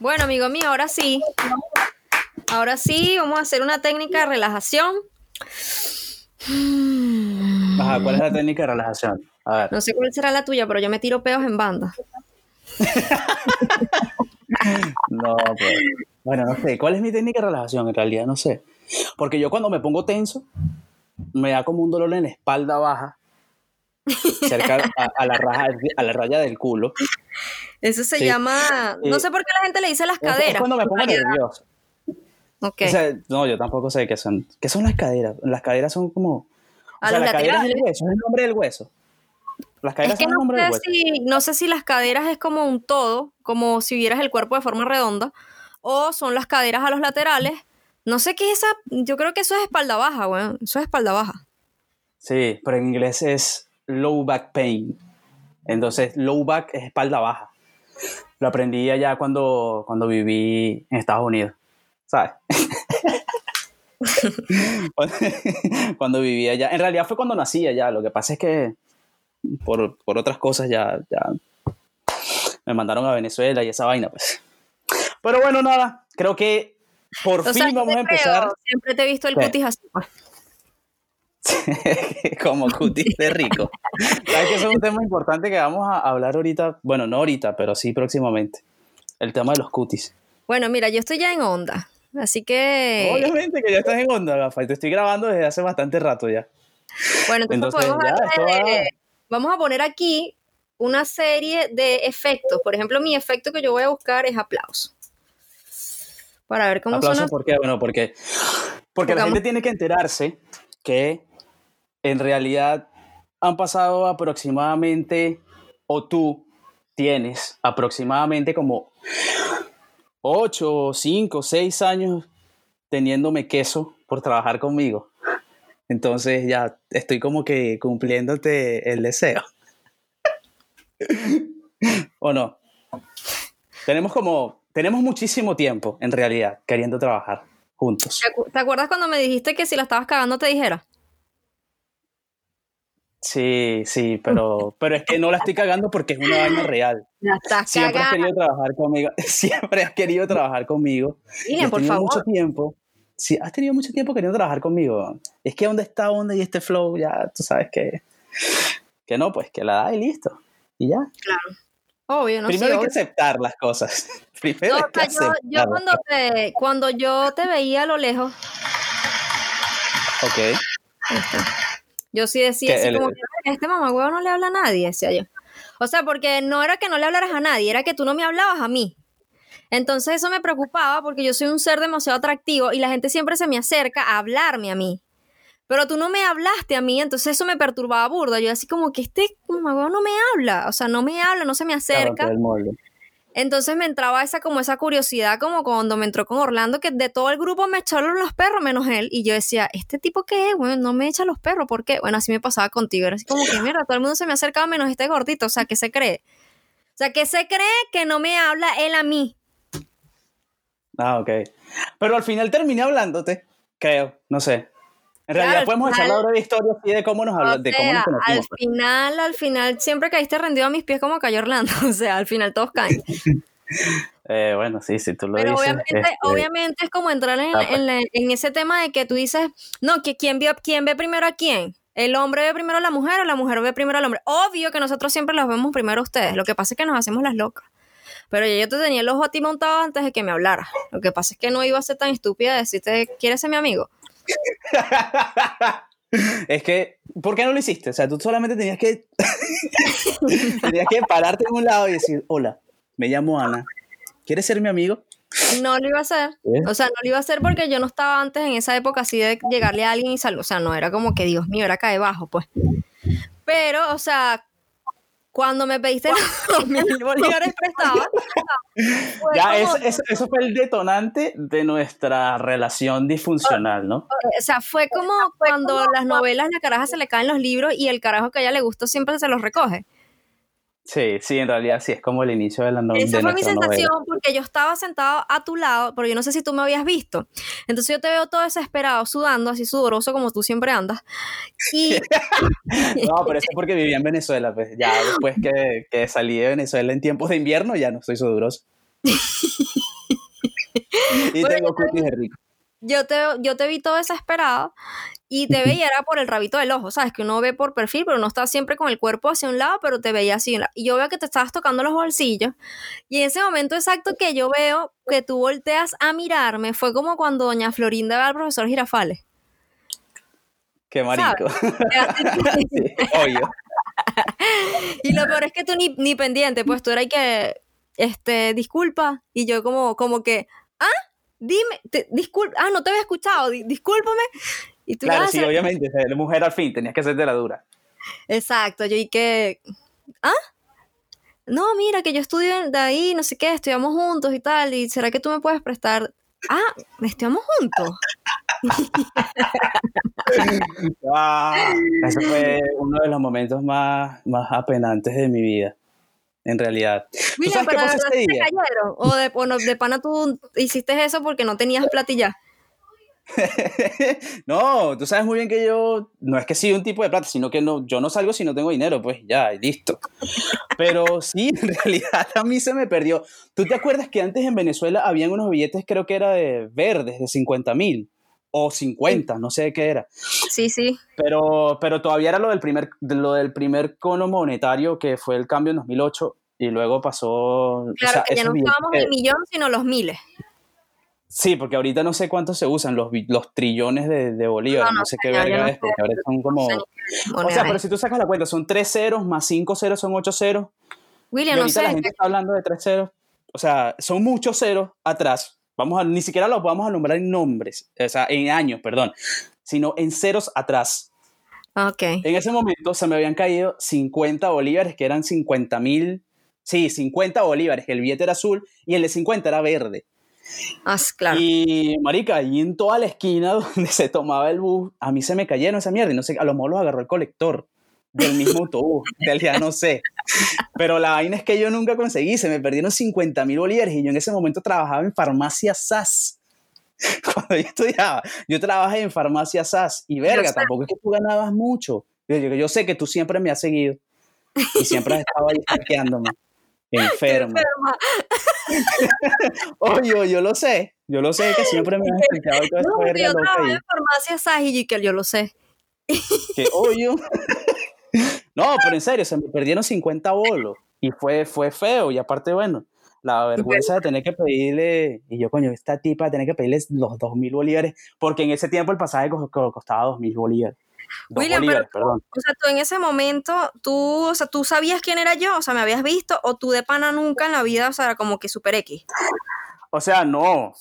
Bueno, amigo mío, ahora sí. Ahora sí, vamos a hacer una técnica de relajación. Ajá, ¿cuál es la técnica de relajación? A ver. No sé cuál será la tuya, pero yo me tiro peos en banda. no, pues. Bueno, no sé. ¿Cuál es mi técnica de relajación? En realidad, no sé. Porque yo cuando me pongo tenso, me da como un dolor en la espalda baja, cerca a, la, raja, a la raya del culo. Eso se llama. No sé por qué la gente le dice las caderas. Es cuando me pongo nervioso. Okay. no, yo tampoco sé qué son. ¿Qué son las caderas? Las caderas son como. O sea, las caderas es el hueso, es el nombre del hueso. Las caderas son el nombre del hueso. no sé si las caderas es como un todo, como si vieras el cuerpo de forma redonda, o son las caderas a los laterales. No sé qué es esa. Yo creo que eso es espalda baja, güey. Eso es espalda baja. Sí, pero en inglés es low back pain. Entonces, low back es espalda baja. Lo aprendí allá cuando, cuando viví en Estados Unidos. ¿sabes? cuando vivía allá. En realidad fue cuando nací allá. Lo que pasa es que por, otras cosas ya, ya me mandaron a Venezuela y esa vaina, pues. Pero bueno, nada, creo que por fin vamos a empezar. Siempre te he visto el cutis así. Como cutis de rico. Sabes que es un tema importante que vamos a hablar ahorita, bueno, no ahorita, pero sí próximamente. El tema de los cutis. Bueno, mira, yo estoy ya en onda. Así que. Obviamente que ya estás en onda, Gafa, y te estoy grabando desde hace bastante rato ya. Bueno, entonces, vamos, a poner aquí una serie de efectos. Por ejemplo, mi efecto que yo voy a buscar es aplauso. Para ver cómo ¿Aplauso ¿Por qué? Bueno, porque, porque la gente tiene que enterarse que en realidad han pasado aproximadamente, o tú tienes aproximadamente como 8, 5, 6 años teniéndome queso por trabajar conmigo. Entonces ya estoy como que cumpliéndote el deseo. ¿O no? Tenemos como, tenemos muchísimo tiempo en realidad queriendo trabajar juntos. ¿Te acuerdas cuando me dijiste que si la estabas cagando te dijera? Sí, sí, pero, pero es que no la estoy cagando porque es una vaina real. Siempre has querido trabajar conmigo. Siempre has querido trabajar conmigo. Miren, por favor. mucho tiempo. Sí, has tenido mucho tiempo queriendo trabajar conmigo. Es que donde está Onda y este flow, ya tú sabes que, que no, pues que la da y listo. Y ya. Claro. Obvio, no Primero hay que aceptar las cosas. Primero hay que yo, yo cuando, te, cuando yo te veía a lo lejos. Ok. Yo sí decía así como que este mamá huevo no le habla a nadie, decía yo. O sea, porque no era que no le hablaras a nadie, era que tú no me hablabas a mí. Entonces eso me preocupaba porque yo soy un ser demasiado atractivo y la gente siempre se me acerca a hablarme a mí. Pero tú no me hablaste a mí, entonces eso me perturbaba burda. Yo así como que este mamá no me habla, o sea, no me habla, no se me acerca. Entonces me entraba esa como esa curiosidad, como cuando me entró con Orlando, que de todo el grupo me echaron los perros menos él. Y yo decía, ¿este tipo qué es? Bueno, no me echa los perros, ¿por qué? Bueno, así me pasaba contigo. Era así como que, mira, todo el mundo se me acercaba menos este gordito. O sea, ¿qué se cree? O sea, ¿qué se cree que no me habla él a mí? Ah, ok. Pero al final terminé hablándote, creo, no sé. En realidad podemos echar la hora de historia así de cómo nos hablamos, de cómo nos conocimos. Al pues. final, al final, siempre caíste rendido a mis pies como cayó Orlando. O sea, al final todos caen. eh, bueno, sí, sí, tú lo Pero dices. Obviamente, este, obviamente es como entrar en, pues. en, ese tema de que tú dices, no, que quién, ve, quién ve primero a quién. ¿El hombre ve primero a la mujer o la mujer ve primero al hombre? Obvio que nosotros siempre los vemos primero a ustedes. Lo que pasa es que nos hacemos las locas. Pero yo, yo te tenía el ojo a ti montado antes de que me hablara. Lo que pasa es que no iba a ser tan estúpida de decirte, ¿quieres ser mi amigo? es que, ¿por qué no lo hiciste? O sea, tú solamente tenías que, tenías que pararte en un lado y decir, hola, me llamo Ana, ¿quieres ser mi amigo? No lo iba a hacer. ¿Eh? O sea, no lo iba a hacer porque yo no estaba antes en esa época así de llegarle a alguien y salud. O sea, no era como que, Dios mío, era acá debajo, pues. Pero, o sea, cuando me pediste los mil bolívares prestados. Ya, eso fue el detonante de nuestra relación disfuncional, ¿no? O sea, fue como cuando las novelas, la caraja se le caen los libros y el carajo que a ella le gustó siempre se los recoge. Sí, sí, en realidad sí, es como el inicio de la novela. Esa fue mi sensación porque yo estaba sentado a tu lado, pero yo no sé si tú me habías visto. Entonces yo te veo todo desesperado, sudando, así sudoroso como tú siempre andas. Y... no, pero eso es porque vivía en Venezuela, pues ya después que, que salí de Venezuela en tiempos de invierno ya no estoy sudoroso. y tengo cookies de rico. Yo te, yo te vi todo desesperado y te veía era por el rabito del ojo, ¿sabes? Que uno ve por perfil, pero no está siempre con el cuerpo hacia un lado, pero te veía así. Y yo veo que te estabas tocando los bolsillos. Y en ese momento exacto que yo veo que tú volteas a mirarme, fue como cuando doña Florinda ve al profesor Girafales. Qué marico. y lo peor es que tú ni, ni pendiente, pues tú eras que, este, disculpa. Y yo como, como que, ah, dime, disculpa, ah, no te había escuchado, discúlpame claro, sí, obviamente, la mujer al fin, tenías que hacerte la dura. Exacto, yo y que, ¿ah? No, mira, que yo estudio de ahí, no sé qué, estudiamos juntos y tal, y ¿será que tú me puedes prestar? Ah, estudiamos juntos. ah, ese fue uno de los momentos más, más apenantes de mi vida en realidad. Mira, pero qué ¿O de, o de pana tú hiciste eso porque no tenías platilla? no, tú sabes muy bien que yo, no es que sí un tipo de plata, sino que no, yo no salgo si no tengo dinero, pues ya, listo. Pero sí, en realidad a mí se me perdió. ¿Tú te acuerdas que antes en Venezuela habían unos billetes, creo que era de verdes, de 50 mil? O 50, no sé qué era. Sí, sí. Pero, pero todavía era lo del, primer, lo del primer cono monetario que fue el cambio en 2008 y luego pasó... Claro, que ya no usábamos el millón, sino los miles. Sí, porque ahorita no sé cuántos se usan, los, los trillones de, de bolívares, no, sé qué verga es, porque ahora son como... O sea, pero si tú sacas la cuenta, son tres ceros, más cinco ceros son ocho ceros. William, no sé. la gente está hablando de tres ceros. O sea, son muchos ceros atrás. Vamos a, ni siquiera los vamos a nombrar en nombres, o sea, en años, perdón, sino en ceros atrás. Ok. En ese momento se me habían caído 50 bolívares, que eran 50 mil, sí, 50 bolívares, el billete era azul y el de 50 era verde. Ah, claro. Y, marica, ahí en toda la esquina donde se tomaba el bus, a mí se me cayeron esa mierda y no sé, a lo mejor los agarró el colector del mismo autobús, del día no sé. Pero la vaina es que yo nunca conseguí, se me perdieron 50 mil bolívares y yo en ese momento trabajaba en farmacia SAS. Cuando yo estudiaba, yo trabajé en farmacia SAS y verga, tampoco es que tú ganabas mucho. Yo, yo, sé que tú siempre me has seguido y siempre has estado ahí saqueándome. Enferma. Oye, yo lo sé. Yo lo sé que siempre me has explicado todo no, esto. Yo trabajé en farmacia Saji que yo lo sé. Que oye. no, pero en serio, se me perdieron 50 bolos. Y fue, fue feo. Y aparte, bueno, la vergüenza de tener que pedirle, y yo, coño, esta tipa de tener que pedirle los 2.000 bolívares, porque en ese tiempo el pasaje costaba 2.000 bolívares. William, pero, o sea, tú en ese momento, tú, o sea, tú sabías quién era yo, o sea, me habías visto, o tú de pana nunca en la vida, o sea, como que super X. O sea, no,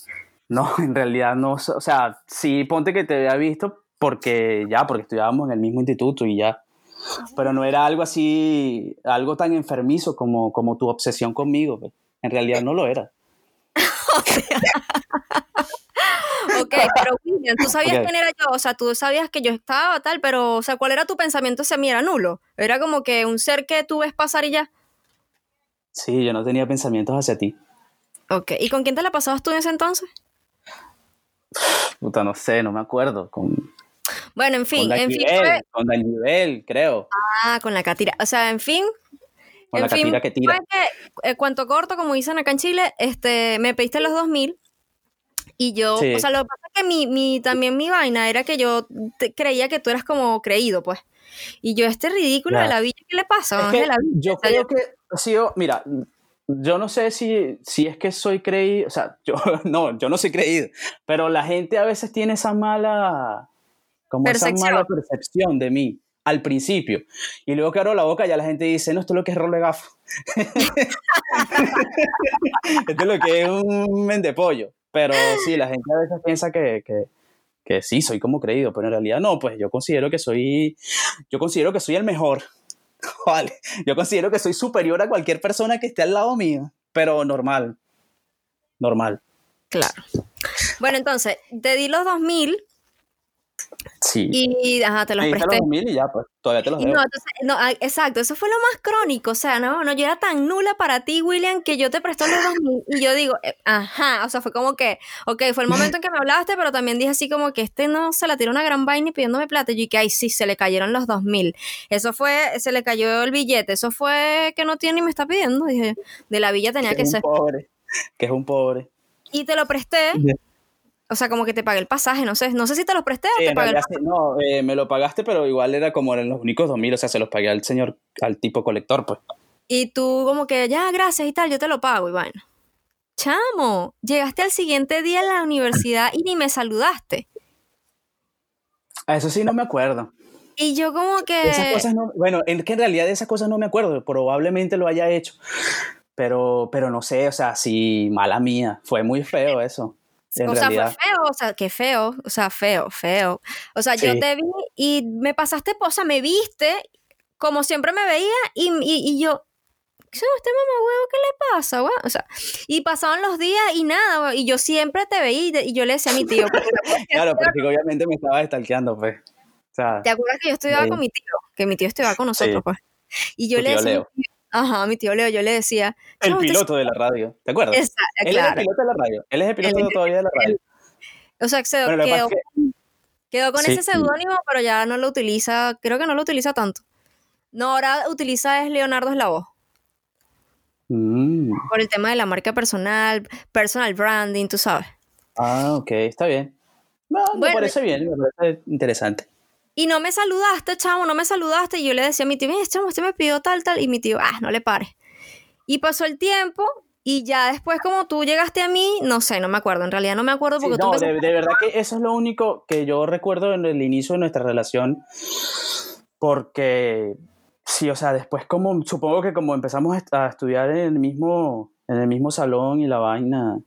no, en realidad no, o sea, sí, ponte que te había visto porque ya, porque estudiábamos en el mismo instituto y ya, pero no era algo así, algo tan enfermizo como, como tu obsesión conmigo, pues. en realidad no lo era. o sea, Ok, pero William, tú sabías quién era yo, o sea, tú sabías que yo estaba tal, pero, o sea, ¿cuál era tu pensamiento hacia mí? Era nulo. Era como que un ser que tú ves pasar y ya. Sí, yo no tenía pensamientos hacia ti. Ok, ¿y con quién te la pasabas tú en ese entonces? Puta, no sé, no me acuerdo. Con, bueno, en fin, con en fin. Fue... Con el nivel, creo. Ah, con la catira. O sea, en fin. Con la catira que tira. que, eh, cuanto corto, como dicen acá en Chile, este, me pediste los 2000 y yo, o sea, lo que pasa es que mi, mi, también mi vaina era que yo creía que tú eras como creído, pues. Y yo, este ridículo de la vida, ¿qué le pasa? Es yo creo que, sí, mira, yo no sé si, si es que soy creído, o sea, yo no, yo no soy creído, pero la gente a veces tiene esa mala, como esa mala percepción de mí al principio. Y luego que abro la boca, ya la gente dice, no, esto es lo que es rol de gafo. esto es lo que es un mendepollo. Pero sí, la gente a veces piensa que, que, que, sí, soy como creído, pero en realidad no, pues yo considero que soy, yo considero que soy el mejor. Vale, yo considero que soy superior a cualquier persona que esté al lado mío, pero normal, normal. Claro. Bueno, entonces, te di los 2000 Sí. Y, ajá, te los Ahí presté. los mil y ya, pues, todavía te los Y debo. no, entonces- no, ah, exacto, eso fue lo más crónico, o sea, no, no, yo era tan nula para ti, William, que yo te presté los dos mil y yo digo, eh, ajá, o sea, fue como que, ok, fue el momento en que me hablaste, pero también dije así como que este no se la tiró una gran vaina y pidiéndome plata, y yo que, ay, sí, se le cayeron los dos mil, eso fue, se le cayó el billete, eso fue que no tiene ni me está pidiendo, dije, de la villa tenía que que es ser, un pobre. Que es un pobre. y te lo presté, o sea, como que te pagué el pasaje, no sé, no sé si te los presté o te en pagué el sí, no, eh, me lo pagaste, pero igual era como eran los únicos 2000, o sea, se los pagué al señor, al tipo colector, pues. Y tú como que, ya, gracias y tal, yo te lo pago y bueno. Chamo, llegaste al siguiente día a la universidad y ni me saludaste. A eso sí no me acuerdo. Y yo como De Esas que... cosas no, bueno, es que en realidad de esas cosas no me acuerdo, probablemente lo haya hecho, pero, pero no sé, o sea, sí, mala mía, fue muy feo eso, en o sea, fue feo, o sea, qué feo, o sea, feo, feo. O sea, yo te vi y me pasaste, o sea, me viste como siempre me veía y, y, y yo, ¿qué este mamá huevo qué le pasa, güey? O sea, y pasaban los días y nada, y yo siempre te veía y, te- y yo le decía a mi tío, Claro, porque obviamente me estaba estalqueando, pues. O sea, ¿Te acuerdas que yo estudiaba con mi tío? Que mi tío estudiaba con nosotros, Sí. pues. Y yo le decía, Leo. tío- ajá, mi tío Leo, yo le decía, el "Chamo, usted piloto de la radio, ¿te acuerdas? Esa- Él es claro. el piloto de la radio, él es el piloto es- todavía de la radio. O sea, se Bueno, quedó, es que- quedó con Sí. ese seudónimo, pero ya no lo utiliza, creo que no lo utiliza tanto. No, ahora utiliza es Leonardo Eslavo, Mm, por el tema de la marca personal, personal branding, tú sabes. ah, ok, está bien. No, me Bueno. parece bien, me parece interesante. Y no me saludaste, chamo, no me saludaste. Y yo le decía a mi tío, mira, chamo, este me pidió tal, tal. Y mi tío, ah, no le pares. Y pasó el tiempo y ya después como tú llegaste a mí, no sé, no me acuerdo. En realidad no me acuerdo Sí, porque tú no, de, de verdad que eso es lo único que yo recuerdo en el inicio de nuestra relación, porque sí, o sea, después como, supongo que como empezamos a est- a estudiar en el mismo, en el mismo salón y la vaina,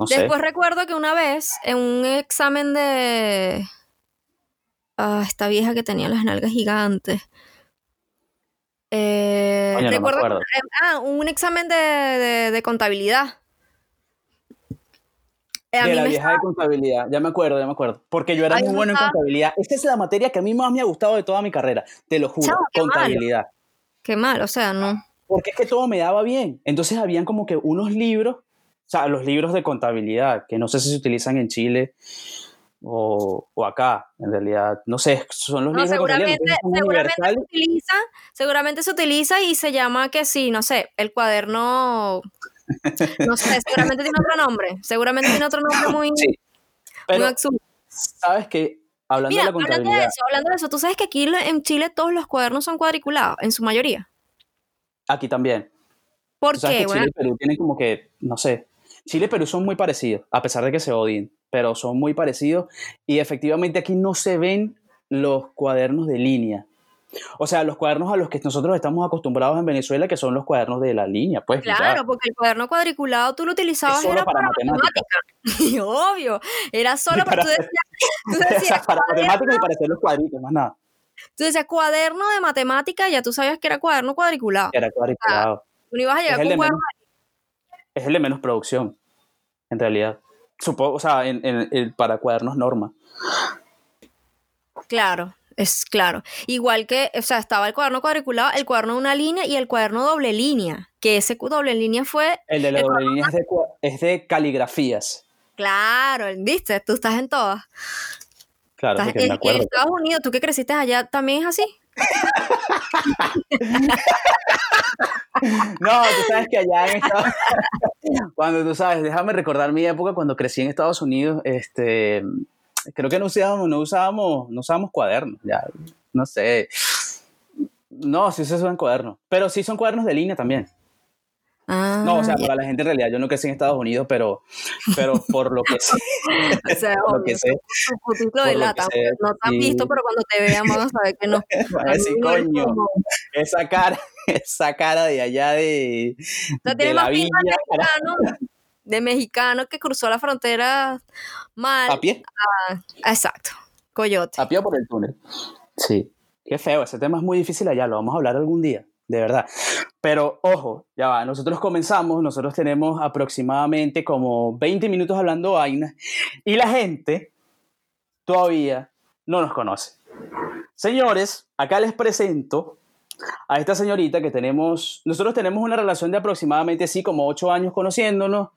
no sé. Después recuerdo que una vez en un examen de... Esta vieja que tenía las nalgas gigantes. Eh, no recuerdo que- ah, un examen de, de- de contabilidad. Eh, a de mí la me vieja de contabilidad, ya me acuerdo, ya me acuerdo. Porque yo era Ay, muy no bueno en contabilidad. Esta es la materia que a mí más me ha gustado de toda mi carrera, te lo juro, qué contabilidad. Qué mal, o sea, no. Porque es que todo me daba bien. Entonces habían como que unos libros, o sea, los libros de contabilidad, que no sé si se utilizan en Chile o, o acá, en realidad. No sé, son los No, seguramente, seguramente se utiliza, seguramente se utiliza y se llama que sí, no sé, el cuaderno, no sé, seguramente tiene otro nombre, seguramente tiene otro nombre muy, Sí. muy absurdo. ¿sabes qué? Hablando Mira, de la hablando de eso, hablando de eso, tú sabes que aquí en Chile todos los cuadernos son cuadriculados, en su mayoría. aquí también. ¿Por qué? que Bueno, Chile y Perú tienen como que, no sé, Chile y Perú son muy parecidos, a pesar de que se odien, pero son muy parecidos y efectivamente aquí no se ven los cuadernos de línea. O sea, los cuadernos a los que nosotros estamos acostumbrados en Venezuela, que son los cuadernos de la línea, pues. Claro, porque el cuaderno cuadriculado tú lo utilizabas era para para, matemáticas. matemática. Y obvio, era solo para, Para- tú decías, tú decías para cuaderno, matemáticas y para hacer los cuadritos, más nada. tú decías cuaderno de matemática, ya tú sabías que era cuaderno cuadriculado. Era cuadriculado. Tú no ibas a llegar Es con cuaderno Es el de menos producción, en realidad. Supongo, o sea, en, en- en- para cuadernos norma. Claro, es claro. Igual que, o sea, estaba el cuaderno cuadriculado, el cuaderno de una línea y el cuaderno doble línea, que ese doble línea fue, El de la El doble línea es de, cua- es de caligrafías. claro, viste, tú estás en todas. Claro, Estás porque en, me en. Estados Unidos, tú que creciste allá, también es así. No, tú sabes que allá en Estados cuando tú sabes, déjame recordar mi época cuando crecí en Estados Unidos, este, creo que no usábamos, no usábamos, no usábamos cuadernos, ya, no sé. No, sí se usan cuadernos, pero sí son cuadernos de línea también. Ah, No, o sea, para la gente en realidad, yo no crecí en Estados Unidos, pero, pero por lo que sé, O sea, por lo que sé, tu de lata. No te han visto, pero cuando te vean van a saber que no. van a decir, No eres coño, esa cara, esa cara de allá de, O sea, de la pinta de mexicano, de mexicano que cruzó la frontera mal. a pie. Exacto. Coyote. A pie por el túnel. Sí. Qué feo, ese tema es muy difícil allá, lo vamos a hablar algún día, de verdad. Pero ojo, ya va, nosotros comenzamos, nosotros tenemos aproximadamente como 20 minutos hablando vainas y la gente todavía no nos conoce. Señores, acá les presento a esta señorita que tenemos, nosotros tenemos una relación de aproximadamente así como ocho años conociéndonos,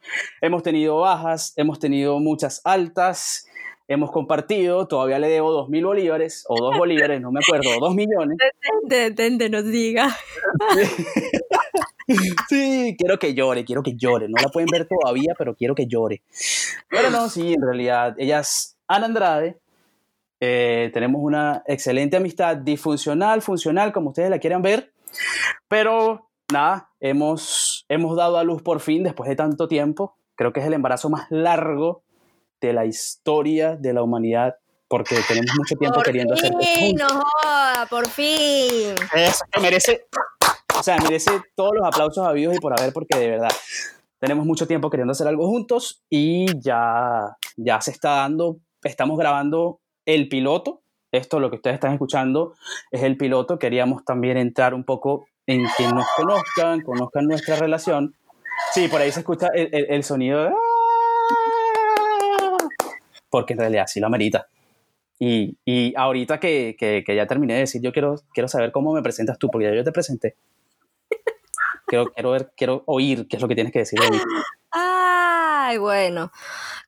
hemos tenido bajas, hemos tenido muchas altas, hemos compartido, todavía le debo dos mil bolívares, o dos bolívares, no me acuerdo, dos millones. Detente, nos diga. Sí, quiero que llore, quiero que llore. No la pueden ver todavía, pero quiero que llore. Pero no, sí, en realidad, ella es Ana Andrade. Eh, tenemos una excelente amistad, disfuncional, funcional, como ustedes la quieran ver. Pero nada, hemos, hemos dado a luz por fin después de tanto tiempo. Creo que es el embarazo más largo de la historia de la humanidad porque tenemos mucho tiempo queriendo hacer no joda, por fin. Eso que merece o sea, merece todos los aplausos habidos y por haber, porque de verdad tenemos mucho tiempo queriendo hacer algo juntos y ya, ya se está dando, estamos grabando el piloto. Esto, lo que ustedes están escuchando, es el piloto. Queríamos también entrar un poco en que nos conozcan, conozcan nuestra relación. Sí, por ahí se escucha el, sonido de... Porque en realidad sí lo amerita. Y, y ahorita que, que, que, ya terminé de decir, yo quiero, quiero saber cómo me presentas tú, porque ya yo te presenté. Quiero, quiero quiero oír qué es lo que tienes que decir. Ay, bueno.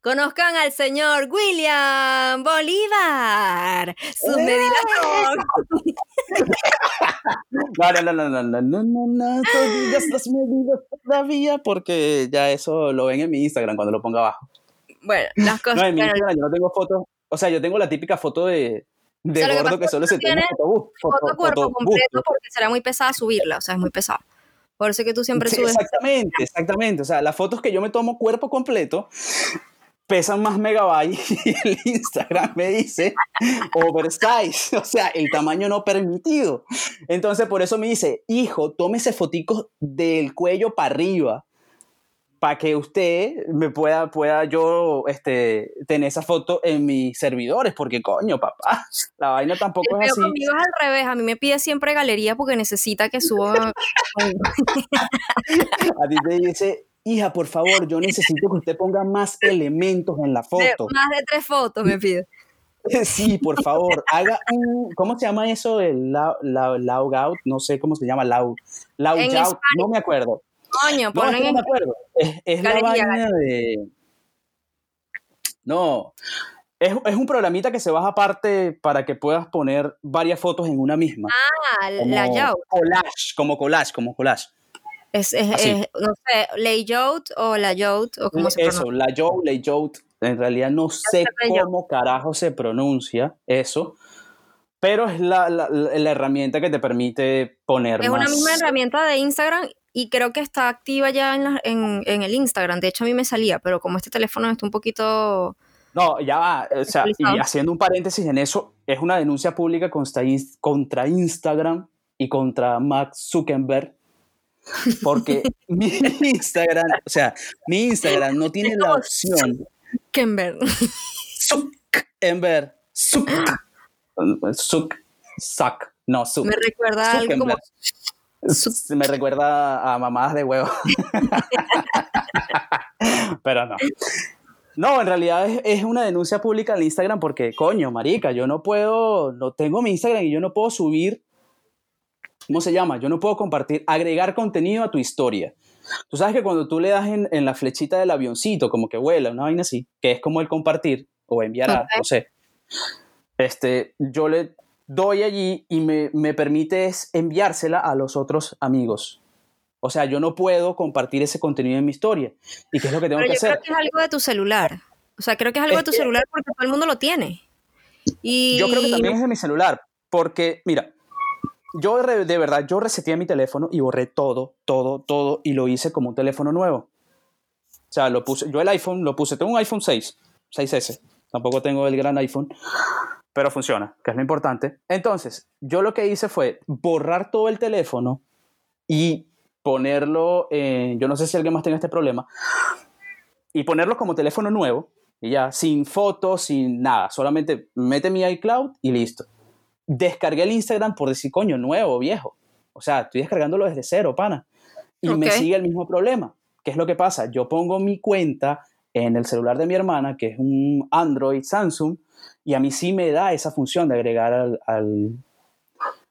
Conozcan al señor William Bolívar. Sus medidas No, no, no, no, no, no, no, no, no, digas las medidas todavía porque ya eso lo ven en mi Instagram cuando lo ponga abajo. Bueno, las cosas. No, en mi Instagram yo no tengo fotos. O sea, yo tengo la típica foto de, de o sea, gordo que, que solo se tiene foto, foto cuerpo completo porque será muy pesada subirla, o sea, es muy pesado. Por eso que tú siempre subes. exactamente, exactamente. O sea, las fotos que yo me tomo cuerpo completo pesan más megabytes y el Instagram me dice oversize, o sea, el tamaño no permitido. Entonces, por eso me dice, hijo, tómese foticos del cuello para arriba para que usted me pueda, pueda yo este, tener esa foto en mis servidores, porque coño, papá, la vaina tampoco es así. Conmigo es al revés, a mí me pide siempre galería porque necesita que suba. a ti te dice, hija, por favor, yo necesito que usted ponga más elementos en la foto. más de tres fotos me pide. Sí, por favor, haga un, ¿cómo se llama eso? El log out, no sé cómo se llama, log, out, no me acuerdo. Coño, no, no me acuerdo. Es, la vaina de. No. Es, es, un programita que se baja aparte para que puedas poner varias fotos en una misma. Ah, layout. Collage, como collage, como collage. Es, es, no sé, layout o layout o cómo se pronuncia. Eso, layout, layout. En realidad no sé cómo carajo se pronuncia eso, pero es la, la, la, herramienta que te permite poner Es una misma herramienta de Instagram y creo que está activa ya en, en, el Instagram. De hecho, a mí me salía, pero como este teléfono está un poquito... No, ya va. O sea, y haciendo un paréntesis en eso, es una denuncia pública contra, contra Instagram y contra Max Zuckerberg. Porque mi Instagram, o sea, mi Instagram no tiene la opción. Zuckerberg. Zuckerberg. Zuck. Zuck. Zuck. No, Zuck. Me recuerda algo como me recuerda a mamadas de huevo. Pero no. No, en realidad es, una denuncia pública en Instagram porque, coño, marica, yo no puedo, no tengo mi Instagram y yo no puedo subir, ¿cómo se llama? Yo no puedo compartir, agregar contenido a tu historia. Tú sabes que cuando tú le das en, la flechita del avioncito, como que vuela, una vaina así, que es como el compartir o enviar a, no sé, este, yo le doy allí y me, me permite enviársela a los otros amigos. O sea, yo no puedo compartir ese contenido en mi historia. ¿Y qué es lo que tengo que hacer? Creo que es algo de tu celular. O sea, creo que es algo de tu celular porque todo el mundo lo tiene. Y... Yo creo que también es de mi celular. Porque, mira, yo de verdad, yo reseteé mi teléfono y borré todo, todo, todo y lo hice como un teléfono nuevo. O sea, lo puse, yo el iPhone lo puse, tengo un iPhone 6, 6S. Tampoco tengo el gran iPhone pero funciona, que es lo importante. Entonces, yo lo que hice fue borrar todo el teléfono y ponerlo, yo no sé si alguien más tenga este problema, y ponerlo como teléfono nuevo, y ya, sin fotos, sin nada, solamente mete mi iCloud y listo. Descargué el Instagram por decir, coño, nuevo, viejo. O sea, estoy descargándolo desde cero, pana. Y me sigue el mismo problema. ¿Qué es lo que pasa? Yo pongo mi cuenta en el celular de mi hermana, que es un Android Samsung, y a mí sí me da esa función de agregar al,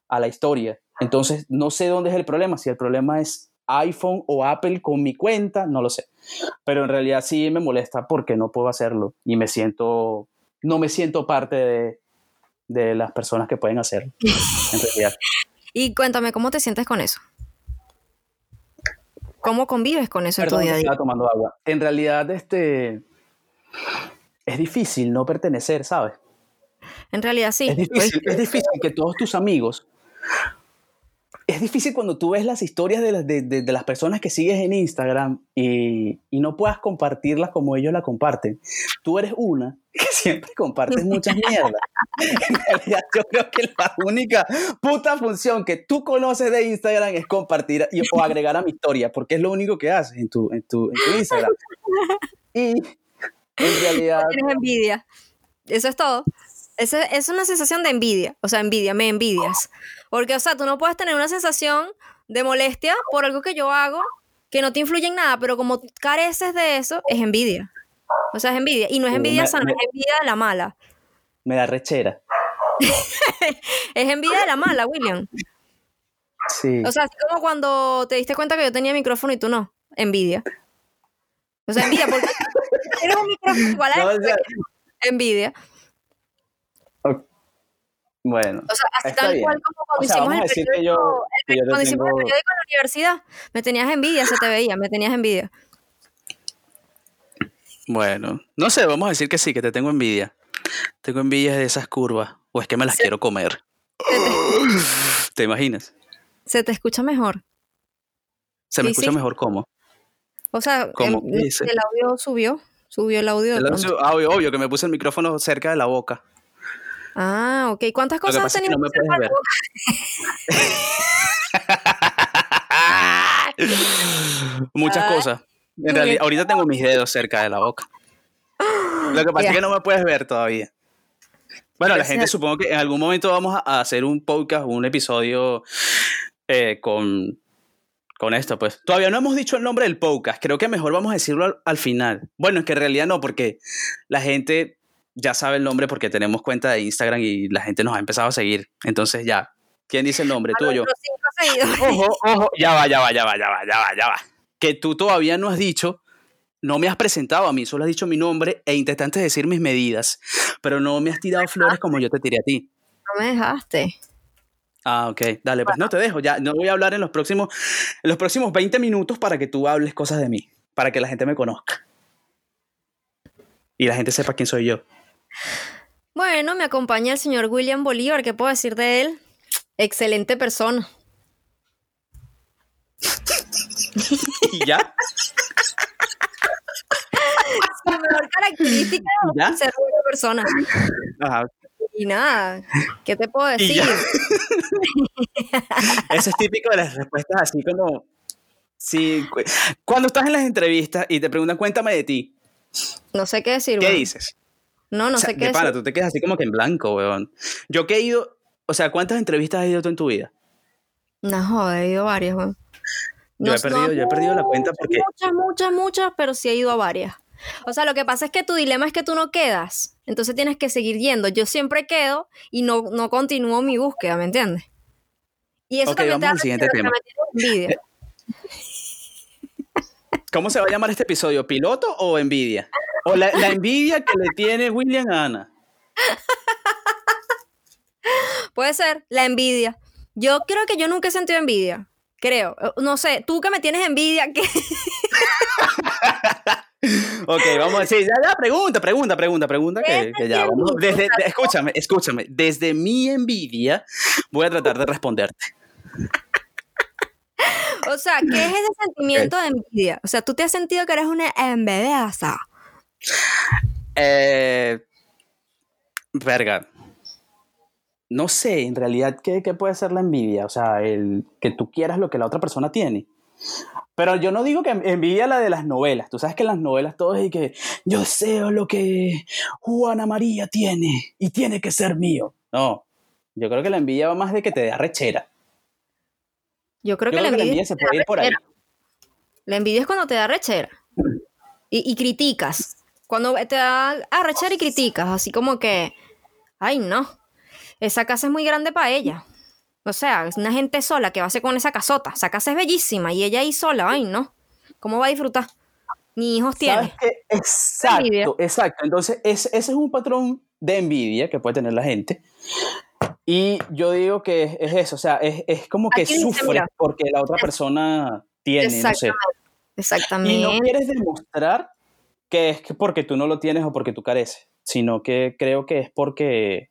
a la historia. Entonces, no sé dónde es el problema, si el problema es iPhone o Apple con mi cuenta, no lo sé. Pero en realidad sí me molesta porque no puedo hacerlo y me siento, no me siento parte de, de las personas que pueden hacerlo. En realidad. Y cuéntame, ¿cómo te sientes con eso? ¿Cómo convives con eso en tu día a día? Estaba tomando agua. En realidad, este es difícil no pertenecer, ¿sabes? En realidad sí. Es difícil, es difícil que todos tus amigos es difícil cuando tú ves las historias de las, de, las personas que sigues en Instagram y, y, no puedas compartirlas como ellos la comparten. Tú eres una que siempre compartes muchas mierdas. en realidad, yo creo que la única puta función que tú conoces de Instagram es compartir y, o agregar a mi historia, porque es lo único que haces en tu, en tu, en tu Instagram. Y en realidad... Tienes envidia. Eso es todo. Es, es una sensación de envidia. O sea, envidia, me envidias. Porque, o sea, tú no puedes tener una sensación de molestia por algo que yo hago que no te influye en nada, pero como careces de eso, es envidia. O sea, es envidia. Y no es envidia sana, es envidia de la mala. Me da rechera. es envidia de la mala, William. Sí. O sea, así como cuando te diste cuenta que yo tenía micrófono y tú no. Envidia. O sea, envidia, porque tienes un micrófono igual a envidia. Bueno. O sea, así tal cual como cuando hicimos el periódico, cuando hicimos el periódico en la universidad, me tenías envidia, se te veía, me tenías envidia. Bueno, no sé, vamos a decir que sí, que te tengo envidia. Tengo envidia de esas curvas, o es que me las quiero comer. Te, imaginas? Se te escucha mejor. ¿Se me escucha mejor cómo? O sea, em, el, audio subió, subió el audio. El audio, audio, obvio, que me puse el micrófono cerca de la boca. Ah, ok. ¿Cuántas cosas has tenido? no ver. Muchas cosas. En realidad, ahorita tengo mis dedos cerca de la boca. Lo que pasa es que no me puedes ver todavía. Bueno, la gente supongo que en algún momento vamos a hacer un podcast, un episodio eh, con, con esto, pues. Todavía no hemos dicho el nombre del podcast. Creo que mejor vamos a decirlo al, al final. Bueno, es que en realidad no, porque la gente ya sabe el nombre porque tenemos cuenta de Instagram y la gente nos ha empezado a seguir. Entonces ya, ¿quién dice el nombre? ¿Tú o yo? Ojo, ojo, ya va, ya va, ya va, ya va, ya va, ya va. Que tú todavía no has dicho, no me has presentado a mí, solo has dicho mi nombre e intentaste decir mis medidas, pero no me has tirado flores como yo te tiré a ti. No me dejaste. Ah, ok, dale, pues no te dejo, ya no voy a hablar en los próximos, en los próximos 20 minutos para que tú hables cosas de mí, para que la gente me conozca. Y la gente sepa quién soy yo. Bueno, me acompaña el señor William Bolívar. ¿Qué puedo decir de él? Excelente persona. ¿Y ya? Su mejor característica es ser una persona. Y nada, ¿qué te puedo decir? Eso es típico de las respuestas así como... Sí, cuando estás en las entrevistas y te preguntan, cuéntame de ti. No sé qué decir. ¿Qué dices? No, no sé qué. Para, tú te quedas así como que en blanco, weón. Yo que he ido, o sea, ¿cuántas entrevistas has ido tú en tu vida? No, joder, he ido varias, weón. yo, he perdido, yo he perdido la cuenta porque... Muchas, muchas, muchas, pero sí he ido a varias. O sea, lo que pasa es que tu dilema es que tú no quedas. Entonces tienes que seguir yendo. Yo siempre quedo y no, no continúo mi búsqueda, ¿me entiendes? Y eso también vamos te al siguiente tema. ¿Cómo se va a llamar este episodio? ¿Piloto o envidia? O la, envidia que le tiene William a Ana. Puede ser, la envidia. Yo creo que yo nunca he sentido envidia. Creo. No sé, tú que me tienes envidia, ¿qué? ok, vamos a decir, ya, ya, pregunta, pregunta, pregunta, pregunta, que, ya vamos. Desde, escúchame, escúchame. Desde mi envidia voy a tratar de responderte. O sea, ¿qué es ese sentimiento de envidia? O sea, tú te has sentido que eres una envidiosa. Eh, verga. No sé, en realidad, ¿qué, puede ser la envidia? O sea, el que tú quieras lo que la otra persona tiene. Pero yo no digo que envidia la de las novelas. Tú sabes que en las novelas todo es que yo deseo lo que Juana María tiene y tiene que ser mío. No, yo creo que la envidia va más de que te dé rechera. Yo creo que, la, envidia se puede ir por ahí. La envidia es cuando te da rechera y criticas. Cuando te da arrechar y criticas, así como que, ay no, esa casa es muy grande para ella. O sea, es una gente sola que va a hacer con esa casota. Esa casa es bellísima y ella ahí sola, ay no. ¿Cómo va a disfrutar? Ni hijos tiene. Exacto, exacto. Entonces, ese es un patrón de envidia que puede tener la gente. Y yo digo que es, eso, o sea, es, como que sufre porque la otra persona tiene, no sé. Exactamente. Y no quieres demostrar que es porque tú no lo tienes o porque tú careces, sino que creo que es porque,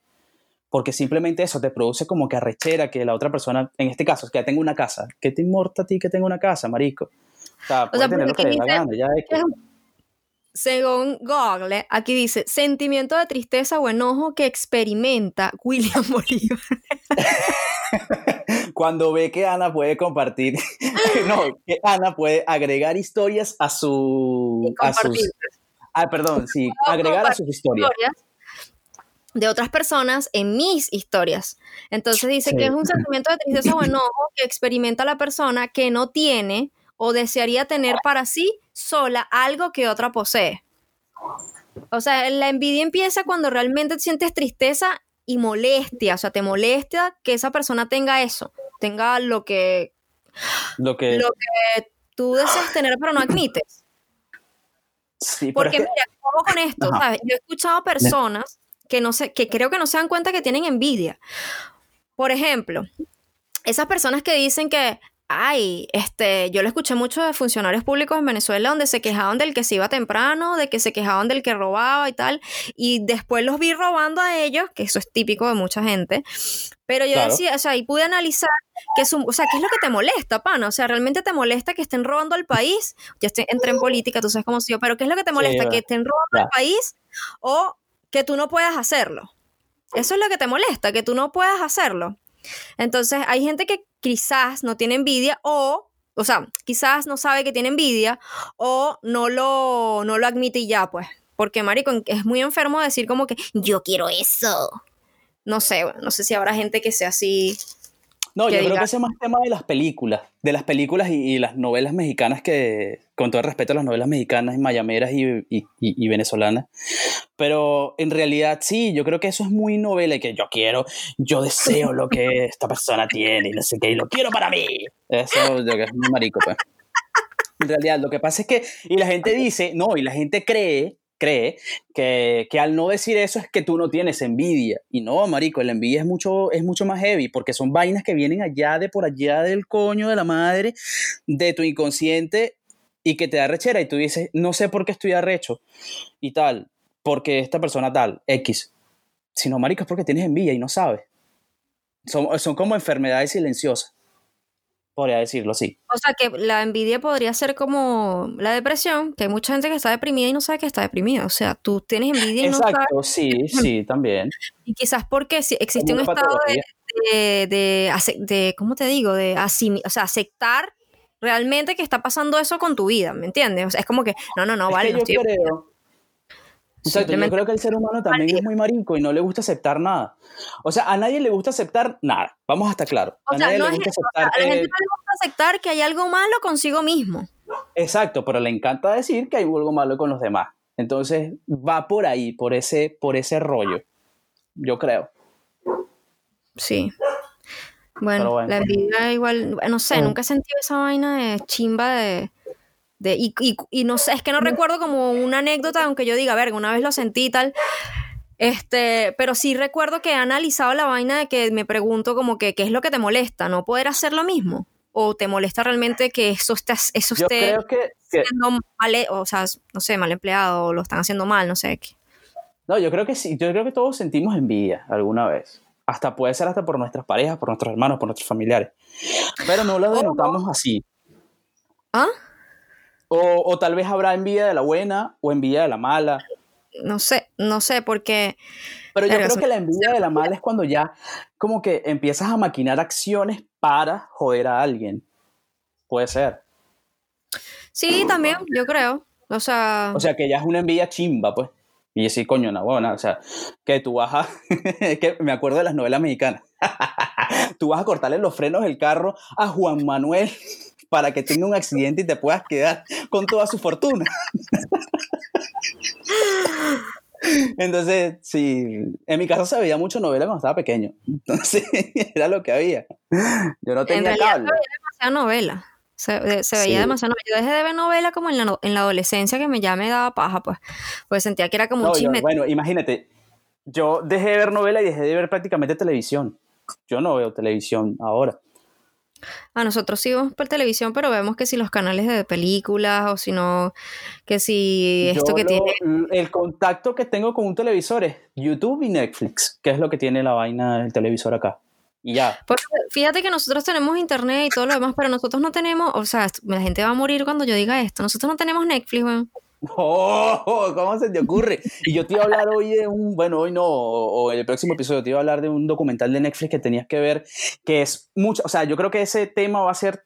porque simplemente eso te produce como que arrechera que la otra persona, en este caso, es que ya tengo una casa. ¿Qué te importa a ti que tenga una casa, marico? O sea, puedes tener lo que la gana, ya es que... Según Google, aquí dice, sentimiento de tristeza o enojo que experimenta William Bolívar. Cuando ve que Ana puede compartir, no, que Ana puede agregar historias a su... A sus, ah, perdón, sí, agregar a sus historias. de otras personas en mis historias. Entonces dice que es un sentimiento de tristeza o enojo que experimenta la persona que no tiene o desearía tener para sí sola algo que otra posee. O sea, la envidia empieza cuando realmente sientes tristeza y molestia, o sea, te molesta que esa persona tenga eso, tenga lo que lo que, lo que tú deseas tener pero no admites. Sí, Porque mira, ¿cómo con esto? Yo he escuchado personas que no sé, que creo que no se dan cuenta que tienen envidia. Por ejemplo, esas personas que dicen que, Ay, este, yo lo escuché mucho de funcionarios públicos en Venezuela donde se quejaban del que se iba temprano, de que se quejaban del que robaba y tal, y después los vi robando a ellos, que eso es típico de mucha gente, pero yo decía, o sea, y pude analizar que es o sea, ¿qué es lo que te molesta, pana? O sea, ¿realmente te molesta que estén robando al país? Ya estoy, entré en política, tú sabes cómo soy yo, pero ¿qué es lo que te molesta? ¿Que estén robando al país o que tú no puedas hacerlo? Eso es lo que te molesta, que tú no puedas hacerlo. Entonces, hay gente que quizás no tiene envidia o, o sea, quizás no sabe que tiene envidia o no lo, no lo admite y ya, pues. Porque, marico, es muy enfermo decir como que yo quiero eso. No sé, no sé si habrá gente que sea así no, yo creo que ese es más tema de las películas, de las películas y, las novelas mexicanas que, con todo el respeto a las novelas mexicanas, mayameras y, y, venezolanas, pero en realidad sí, yo creo que eso es muy novela y que yo quiero, yo deseo lo que esta persona tiene y no sé qué, y lo quiero para mí. Eso yo que es muy marico, pues. En realidad, lo que pasa es que, y la gente dice, no, y la gente cree cree que, que, al no decir eso es que tú no tienes envidia. Y no, marico, la envidia es mucho, es mucho más heavy porque son vainas que vienen allá de por allá del coño de la madre, de tu inconsciente y que te da rechera y tú dices, no sé por qué estoy arrecho y tal, porque esta persona tal, X. Sino, marico, es porque tienes envidia y no sabes. Son, son como enfermedades silenciosas. Podría decirlo, sí. O sea, que la envidia podría ser como la depresión, que hay mucha gente que está deprimida y no sabe que está deprimida. O sea, tú tienes envidia y no sabes. Exacto, sí, sí, también. Y quizás porque existe un estado de, de, ¿cómo te digo? De o sea, aceptar realmente que está pasando eso con tu vida, ¿me entiendes? O sea, es como que, no, no, no, vale. yo creo, Exacto, yo creo que el ser humano también es muy marico y no le gusta aceptar nada. O sea, a nadie le gusta aceptar nada. Vamos a estar claros. A nadie le gusta aceptar que... A la gente no le gusta aceptar que hay algo malo consigo mismo. Exacto, pero le encanta decir que hay algo malo con los demás. Entonces va por ahí, por ese, por ese rollo. Yo creo. Sí. Bueno, la envidia igual, no sé, nunca he sentido esa vaina de chimba de y, no sé, es que no recuerdo como una anécdota, aunque yo diga, verga, una vez lo sentí y tal. Este, pero sí recuerdo que he analizado la vaina de que me pregunto como que qué es lo que te molesta, no poder hacer lo mismo o te molesta realmente que eso esté eso esté siendo mal, o sea, no sé, mal empleado o lo están haciendo mal, no sé qué. No, yo creo que sí, yo creo que todos sentimos envidia alguna vez. Hasta puede ser hasta por nuestras parejas, por nuestros hermanos, por nuestros familiares. Pero no lo denotamos así. ¿Ah? O, tal vez habrá envidia de la buena o envidia de la mala. No sé, no sé, porque... Pero yo creo que la envidia de la mala es cuando ya como que empiezas a maquinar acciones para joder a alguien. Puede ser. Sí, también, yo creo. O sea... O sea, que ya es una envidia chimba, pues. Y decir, coño, una buena, o sea, que tú vas a, que me acuerdo de las novelas mexicanas, tú vas a cortarle los frenos del carro a Juan Manuel para que tenga un accidente y te puedas quedar con toda su fortuna. Entonces, sí, en mi casa se veía mucho novela cuando estaba pequeño. Entonces, era lo que había. Yo no tenía en cable. Se veía demasiada novela. Se, se veía demasiado novela. Yo dejé de ver novela como en la, en la adolescencia que me, ya me daba paja, pues. Pues sentía que era como un chisme. bueno, imagínate, yo dejé de ver novela y dejé de ver prácticamente televisión. Yo no veo televisión ahora. A nosotros sí vemos por televisión, pero vemos que si los canales de películas o si no, que si esto que tiene... El contacto que tengo con un televisor es YouTube y Netflix, que es lo que tiene la vaina del televisor acá. Y ya. fíjate que nosotros tenemos internet y todo lo demás, pero nosotros no tenemos, o sea, la gente va a morir cuando yo diga esto. Nosotros no tenemos Netflix, weón. Oh, ¿cómo se te ocurre? Y yo te iba a hablar hoy de un, bueno, hoy no, o, en el próximo episodio te iba a hablar de un documental de Netflix que tenías que ver, que es mucho, o sea, yo creo que ese tema va a ser,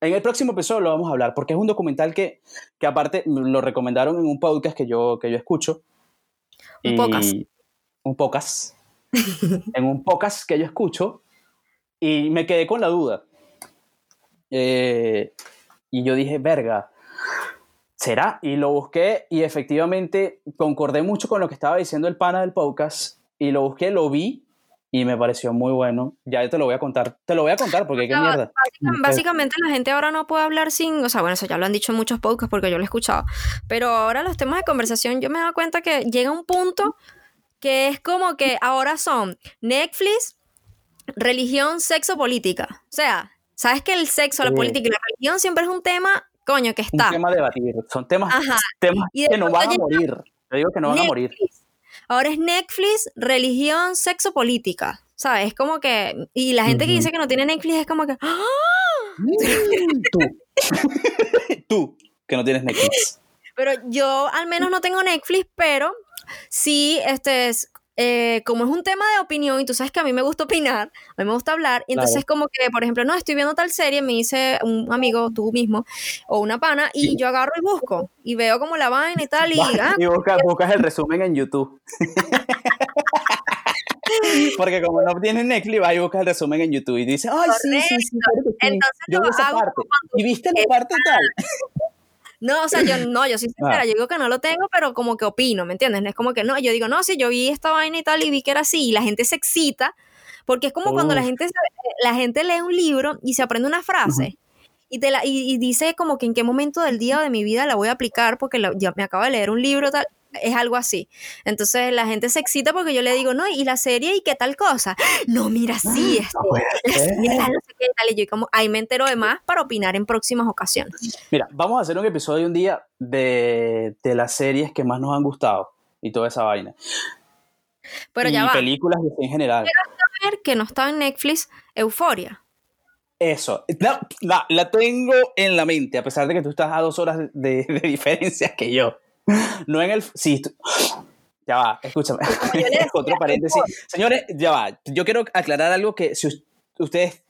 en el próximo episodio lo vamos a hablar, porque es un documental que, que aparte lo recomendaron en un podcast que yo, que yo escucho. Un pocas. Un pocas. en un pocas que yo escucho, y me quedé con la duda. Eh, y yo dije, verga, ¿será? Y lo busqué y efectivamente concordé mucho con lo que estaba diciendo el pana del podcast y lo busqué, lo vi y me pareció muy bueno. Ya te lo voy a contar. Te lo voy a contar porque qué mierda. Básicamente, la gente ahora no puede hablar sin, o sea, bueno, eso ya lo han dicho en muchos podcasts porque yo lo he escuchado, pero ahora los temas de conversación yo me he dado cuenta que llega un punto que es como que ahora son Netflix, religión, sexo, política. O sea, sabes que el sexo, la política y la religión siempre es un tema coño, que está. Un tema de debatir. Son temas, temas que no van a morir. Te digo que no van a morir. Ahora es Netflix, religión, sexo, política. ¿Sabes? Es como que. Y la gente que dice que no tiene Netflix es como que. ¡Ah! Tú. Tú, que no tienes Netflix. Pero yo al menos no tengo Netflix, pero sí, este, eh, como es un tema de opinión y tú sabes que a mí me gusta opinar, a mí me gusta hablar, y entonces como que, por ejemplo, no, estoy viendo tal serie, me dice un amigo, tú mismo, o una pana, y yo agarro y busco, y veo como la vaina y tal, y... Ah, y buscas, el resumen en YouTube. Porque como no tienes Netflix, vas y buscas el resumen en YouTube y dices, ay, sí, sí, sí, Entonces yo vi esa parte. ¿Y viste la parte tal? No, o sea, yo no, yo sincera, ah. yo digo que no lo tengo, pero como que opino, ¿me entiendes? Es como que no, yo digo, no, sí, yo vi esta vaina y tal y vi que era así, y la gente se excita, porque es como cuando la gente, la gente lee un libro y se aprende una frase. Y, te la, y, dice como que en qué momento del día o de mi vida la voy a aplicar porque ya me acabo de leer un libro tal es algo así. Entonces la gente se excita porque yo le digo, no, y la serie y qué tal cosa. No, mira, sí, este, no sé qué tal. Y yo como, ahí me entero de más para opinar en próximas ocasiones. Mira, vamos a hacer un episodio un día de, de las series que más nos han gustado y toda esa vaina. Pero ya va. películas en general. Quiero saber que no está en Netflix, Euforia. Eso, la, la, tengo en la mente, a pesar de que tú estás a dos horas de, de diferencia que yo. No en el... Sí, ya va, escúchame. Otro paréntesis. Señores, ya va. Yo quiero aclarar algo que si ustedes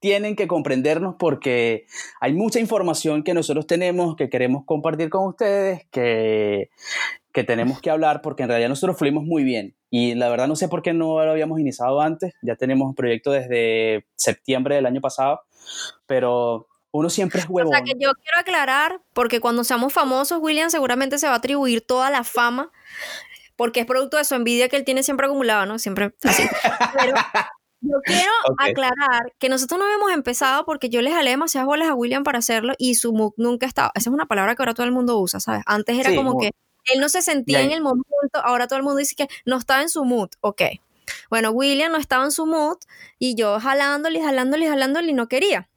tienen que comprendernos porque hay mucha información que nosotros tenemos, que queremos compartir con ustedes, que, que tenemos que hablar porque en realidad nosotros fluimos muy bien. Y la verdad no sé por qué no lo habíamos iniciado antes. Ya tenemos un proyecto desde septiembre del año pasado, pero uno siempre es huevón. O sea, que yo quiero aclarar, porque cuando seamos famosos, William seguramente se va a atribuir toda la fama, porque es producto de su envidia que él tiene siempre acumulado, ¿no? Siempre así. Pero yo quiero aclarar que nosotros no hemos empezado porque yo le jalé demasiadas bolas a William para hacerlo y su mood nunca estaba. Esa es una palabra que ahora todo el mundo usa, ¿sabes? Antes era como que él no se sentía en el momento, ahora todo el mundo dice que no estaba en su mood. Ok. Bueno, William no estaba en su mood y yo jalándole, jalándole, jalándole y no quería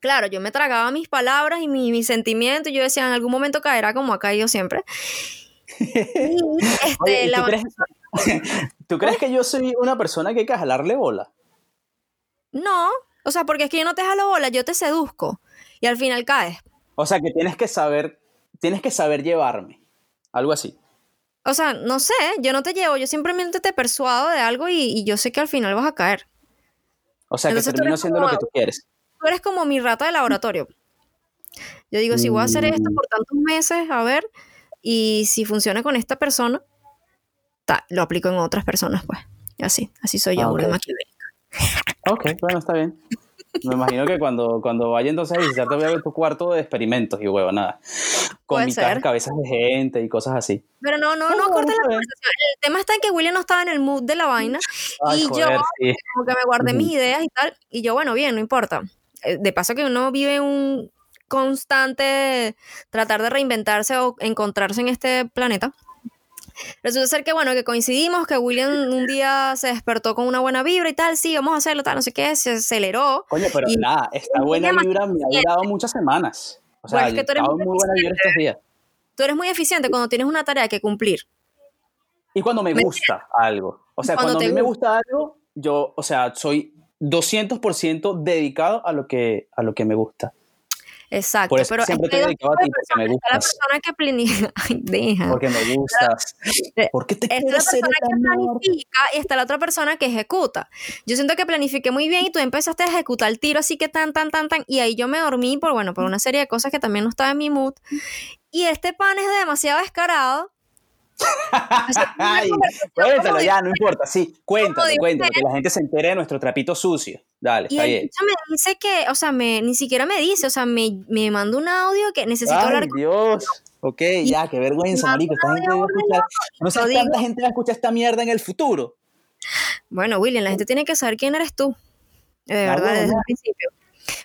claro, yo me tragaba mis palabras y mi, mi sentimiento y yo decía, en algún momento caerá como ha caído siempre. este, ¿tú, crees, que yo soy una persona que hay que jalarle bola? No, o sea, porque es que yo no te jalo bola, yo te seduzco y al final caes. O sea, que tienes que saber, tienes que saber llevarme, algo así. O sea, no sé, yo no te llevo, yo simplemente te persuado de algo y, yo sé que al final vas a caer. O sea, que termino haciendo lo que tú quieres tú eres como mi rata de laboratorio. Yo digo, si voy a hacer esto por tantos meses, a ver, y si funciona con esta persona, lo aplico en otras personas, pues. Así, así soy yo, ah, okay. ok, bueno, está bien. Me imagino que cuando, cuando vaya entonces a visitarte voy a ver tu cuarto de experimentos y huevo, nada. Con mitad cabezas de gente y cosas así. Pero no, no, no, cortes la conversación. El tema está en que William no estaba en el mood de la vaina y yo como que me guardé mis ideas y tal. Y yo, bueno, bien, no importa. Eh, de paso que uno vive un constante tratar de reinventarse o encontrarse en este planeta. Resulta ser que, bueno, que coincidimos, que William un día se despertó con una buena vibra y tal, sí, vamos a hacerlo, tal, no sé qué, se aceleró. Coño, pero nada, esta buena vibra me ha durado muchas semanas. O sea, es que tú eres muy, buena vibra estos días. Tú eres muy eficiente cuando tienes una tarea que cumplir. Y cuando me gusta algo. O sea, cuando, a mí me gusta algo, yo, o sea, soy 200% dedicado a lo que, a lo que me gusta. Exacto, pero siempre te he dedicado a ti porque me gustas. la persona que planifica, Ay, deja. Porque me gustas. ¿Por qué te quieres la persona que planifica y está la otra persona que ejecuta. Yo siento que planifiqué muy bien y tú empezaste a ejecutar el tiro así que tan, tan, tan, tan. Y ahí yo me dormí por, bueno, por una serie de cosas que también no estaba en mi mood. Y este pan es demasiado descarado Cuéntalo ya, no importa, sí, cuéntalo, cuéntalo, que la gente se entere de nuestro trapito sucio. Dale, y está bien. me dice que, o sea, me, ni siquiera me dice, o sea, me, me manda un audio que necesito Ay, hablar Dios. Ok, ya, qué vergüenza, marico. Esta gente va a escuchar. No sé cuánta gente va a escuchar esta mierda en el futuro. Bueno, William, la gente tiene que saber quién eres tú. De verdad, desde el principio.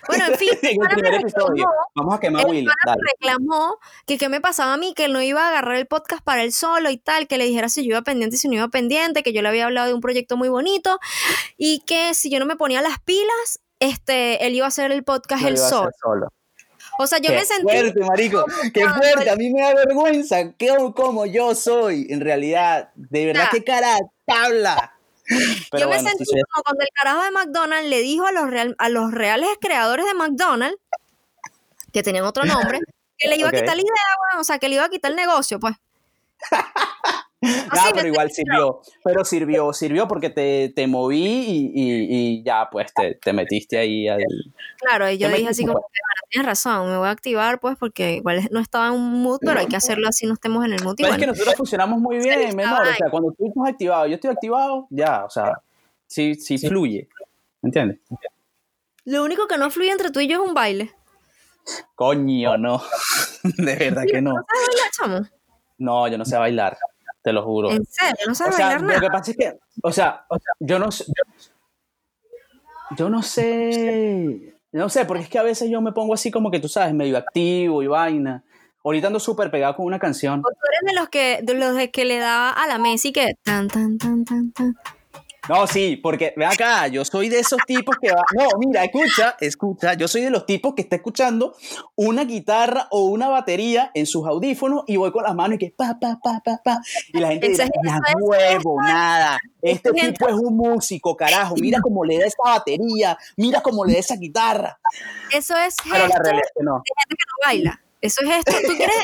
Bueno, en fin, primer episodio. Vamos a quemar a William. reclamó que qué me pasaba a mí, que él no iba a agarrar el podcast para él solo y tal, que le dijera si yo iba pendiente, si no iba pendiente, que yo le había hablado de un proyecto muy bonito y que si yo no me ponía las pilas, este, él iba a hacer el podcast él solo. O sea, yo me sentí. Qué fuerte, marico. Qué fuerte. A mí me da vergüenza. ¿Qué, como yo soy, en realidad. De verdad, qué cara tabla yo me sentí como cuando el carajo de McDonald's le dijo a los, a los reales creadores de McDonald's, que tenían otro nombre, que le iba a quitar la idea, o sea, que le iba a quitar el negocio, pues. no, pero igual sirvió. Pero sirvió, sirvió porque te, te moví y, y, ya, pues te, te, metiste ahí al. Claro, y yo dije así como, tienes razón, me voy a activar, pues, porque igual no estaba en un mood, pero hay que hacerlo así, no estemos en el mood. Pero es que nosotros funcionamos muy bien, mi amor. O sea, cuando tú estás activado, yo estoy activado, ya, o sea, sí, sí, fluye. ¿Entiendes? Lo único que no fluye entre tú y yo es un baile. Coño, no. De verdad que no. ¿No sabes bailar, chamo? No, yo no sé bailar te lo juro. ¿En serio? ¿No sabes o sea, bailar nada? Lo que pasa es que, o sea, o sea yo no sé, yo no sé, no sé, porque es que a veces yo me pongo así como que tú sabes, medio activo y vaina. Ahorita ando súper pegado con una canción. ¿O tú eres de los que, de los que le da a la Messi que tan, tan, tan, tan, tan, no, sí, porque ve acá, yo soy de esos tipos que va. No, mira, escucha, escucha. Yo soy de los tipos que está escuchando una guitarra o una batería en sus audífonos y voy con las manos y que pa, pa, pa, pa, pa. Y la gente dice, nada huevo, nada. Este tipo es un músico, carajo. Mira cómo le da esa batería, mira cómo le da esa guitarra. Eso es Pero la realidad no. gente que no baila. Eso es esto. ¿Tú quieres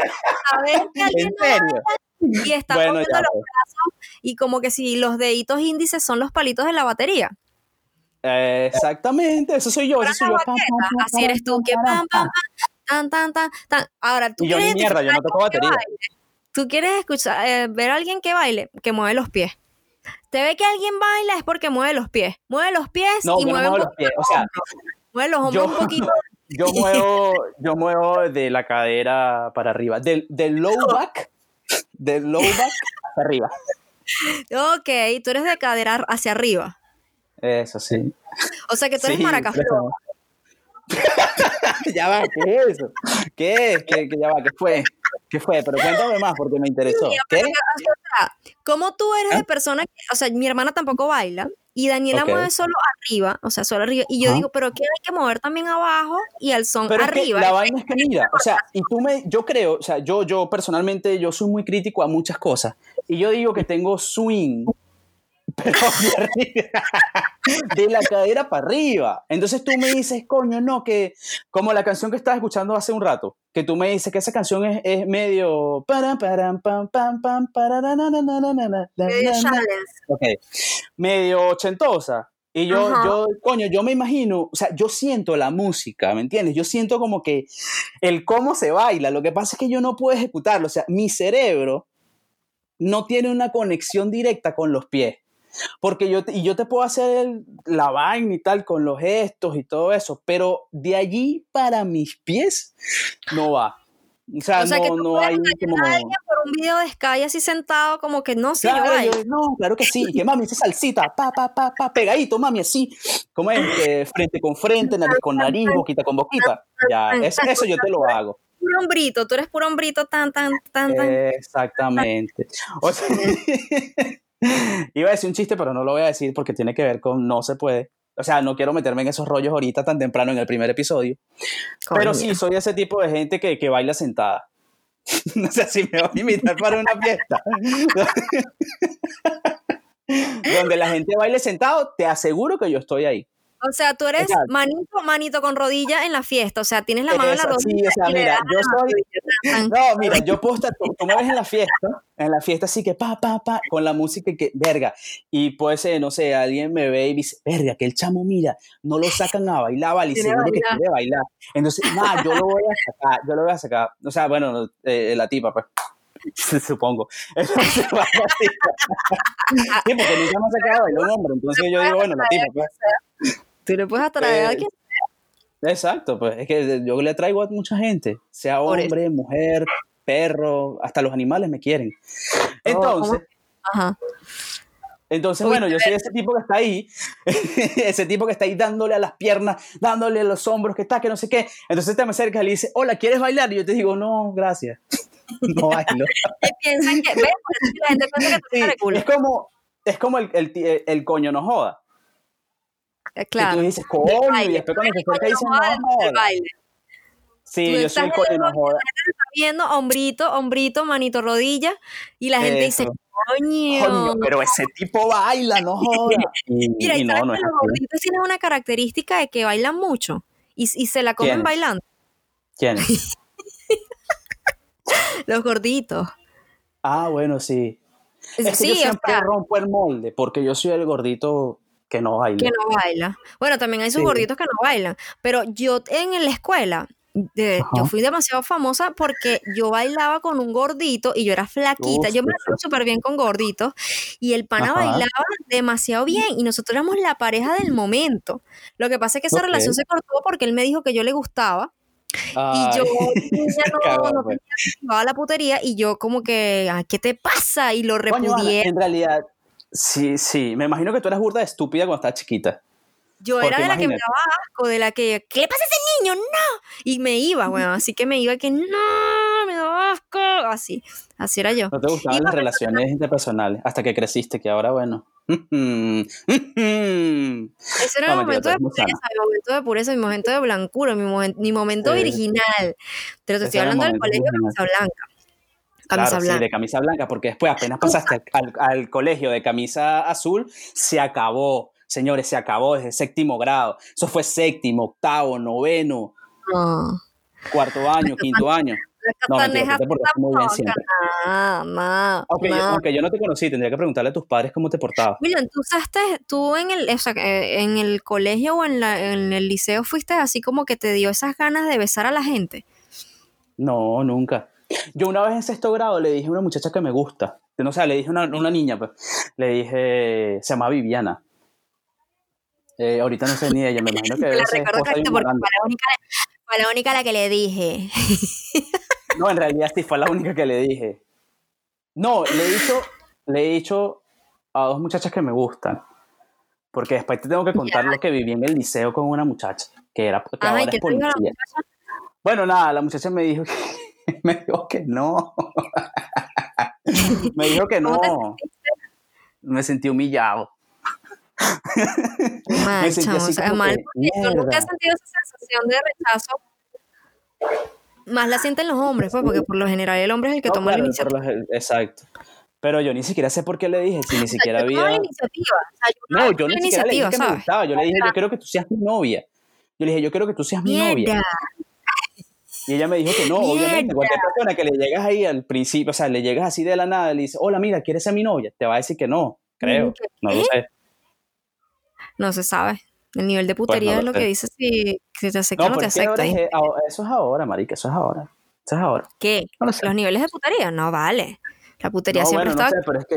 saber que alguien ¿En serio? y está bueno, los brazos y como que si los deditos índices son los palitos de la batería. exactamente, eso soy yo, eso soy yo. así eres tú, que pam, pam, pam, tan, tan, tan, Ahora, tú y yo quieres ni mierda, yo no toco batería. Tú quieres escuchar, eh, ver a alguien que baile, que mueve los pies. Te ve que alguien baila es porque mueve los pies. Mueve los pies y mueve no los pies. O sea, mueve los hombros un poquito. Yo muevo, yo muevo de la cadera para arriba. Del, del low back de low back hacia arriba. Ok, tú eres de cadera hacia arriba. Eso sí. O sea que tú eres maracaflor. ya va, ¿qué es eso? ¿Qué es? ¿Qué, qué, ya va, ¿qué fue? ¿Qué fue? Pero cuéntame más porque me interesó. ¿Qué? ¿Cómo tú eres de ¿Ah? persona que, o sea, mi hermana tampoco baila y Daniela mueve solo arriba, o sea, solo arriba, y yo digo, pero que hay que mover también abajo y al son arriba. la vaina es que mira, o sea, y tú me, yo creo, o sea, yo, yo personalmente, yo soy muy crítico a muchas cosas, y yo digo que tengo swing pero de la cadera para arriba. Entonces tú me dices, coño, no, que como la canción que estaba escuchando hace un rato, que tú me dices que esa canción es, es medio... Medio ochentosa. Y yo, yo, coño, yo me imagino, o sea, yo siento la música, ¿me entiendes? Yo siento como que el cómo se baila, lo que pasa es que yo no puedo ejecutarlo, o sea, mi cerebro no tiene una conexión directa con los pies. Porque yo, y yo te puedo hacer la vaina y tal con los gestos y todo eso, pero de allí para mis pies no va. O sea, no, no hay como... A alguien por un video de Sky así sentado, como que no sé, claro, yo, no, claro que sí, que mami, esa salsita, pa, pa, pa, pa, pegadito, mami, así, como es, frente con frente, nariz con nariz, boquita con boquita, ya, eso, eso yo te lo hago puro hombrito, tú eres puro hombrito tan, tan, tan, tan. Exactamente. O sea, iba a decir un chiste, pero no lo voy a decir porque tiene que ver con no se puede. O sea, no quiero meterme en esos rollos ahorita tan temprano en el primer episodio. Pero sí, soy ese tipo de gente que, que baila sentada. no sé si me voy a invitar para una fiesta. Donde la gente baile sentado, te aseguro que yo estoy ahí. O sea, tú eres manito, manito con rodilla en la fiesta. O sea, tienes la mano en la rodilla. Sí, o sea, mira, yo soy. No, mira, yo puedo estar. Tú, me ves en la fiesta, en la fiesta así que pa, pa, pa, con la música que, verga. Y puede ser, no sé, alguien me ve y dice, verga, que el chamo, mira, no lo sacan a bailar, vale, y seguro que quiere bailar. Entonces, nada, yo lo voy a sacar, yo lo voy a sacar. O sea, bueno, eh, la tipa, pues. supongo. sí, porque nunca me ha sacado un hombre, entonces yo digo, bueno, la tipa, pues. Tú le puedes atraer a alguien. Exacto, pues es que yo le traigo a mucha gente, sea hombre, mujer, perro, hasta los animales me quieren. Oh, entonces, entonces bueno, yo soy ese tipo que está ahí, ese tipo que está ahí dándole a las piernas, dándole a los hombros, que está, que no sé qué. Entonces te me acercas y le dices, hola, ¿quieres bailar? Y yo te digo, no, gracias. no bailo. piensan que, ¿ves? La gente piensa que tú Es como, es como el, el, el coño no joda. Eh, claro. Y tú dices, coño, y después cuando se acerca dicen, no, baile. Sí, yo soy el coño, no joda. Viendo hombrito, hombrito, manito, rodilla, y la gente dice, coño. coño. Pero ese tipo baila, no joda. Mira, y, no, no los gorditos tienen una característica de que bailan mucho y, y se la comen bailando. ¿Quiénes? los gorditos. Ah, bueno, sí. Es que yo siempre rompo el molde, porque yo soy el gordito que no baila. Que no baila. Bueno, también hay sus gorditos que no bailan. Pero yo en la escuela, yo fui demasiado famosa porque yo bailaba con un gordito y yo era flaquita. yo me lo súper bien con gorditos y el pana bailaba demasiado bien y nosotros éramos la pareja del momento. Lo que pasa es que esa relación se cortó porque él me dijo que yo le gustaba. Y yo ya no, no pues. tenía la putería y yo como que, ¿qué te pasa? Y lo repudié. en realidad, Sí, sí. Me imagino que tú eras burda de estúpida cuando estabas chiquita. Yo era de la que me daba asco, de la que, ¿qué le pasa a ese niño? ¡No! Y me iba, bueno, así que me iba que, ¡no! Me daba asco. Así, así era yo. No te gustaban las relaciones interpersonales hasta que creciste, que ahora, bueno. Ese era mi momento de pureza, mi momento de pureza, mi momento de blancura, mi, momento, mi momento original. Pero te estoy hablando del colegio de Casa Blanca. Sí, de camisa blanca, porque después apenas pasaste al, colegio de camisa azul, se acabó, señores, se acabó desde séptimo grado. Eso fue séptimo, octavo, noveno, cuarto año, quinto año. No, mentira, te portaste muy bien siempre. aunque, Yo, no te conocí, tendría que preguntarle a tus padres cómo te portabas. William, tú tú en el, en el colegio o en, en el liceo fuiste así como que te dio esas ganas de besar a la gente. No, nunca. Yo una vez en sexto grado le dije a una muchacha que me gusta, no sé, le dije a una, una, niña, pues, le dije, se llama Viviana. Eh, ahorita no sé ni ella, me imagino que debe ser porque fue la, única, fue la única la que le dije. No, en realidad sí fue la única que le dije. No, le he dicho, le he dicho a dos muchachas que me gustan. Porque después te tengo que contar lo que viví en el liceo con una muchacha, que era que ahora es policía. Bueno, nada, la muchacha me dijo que, me dijo que no. me dijo que no. Me sentí humillado. me sentí así mal, yo nunca he sentido esa sensación de rechazo. Más la sienten los hombres, pues, porque por lo general el hombre es el que toma la iniciativa. exacto. Pero yo ni siquiera sé por qué le dije, si ni siquiera había. La iniciativa. no, yo ni siquiera le dije que me gustaba. Yo le dije, yo quiero que tú seas mi novia. Yo le dije, yo quiero que tú seas mi novia. Y ella me dijo que no, obviamente, cualquier persona que le llegas ahí al principio, o sea, le llegas así de la nada, le dices, hola, mira, ¿quieres ser mi novia? Te va a decir que no, creo, no lo sé. No se sabe. El nivel de pues putería es lo que dice si, te acepta o no te acepta. eso es ahora, marica, eso es ahora. Eso es ahora. ¿Qué? ¿Los niveles de putería? No vale. La putería siempre bueno, está... No sé, pero es que,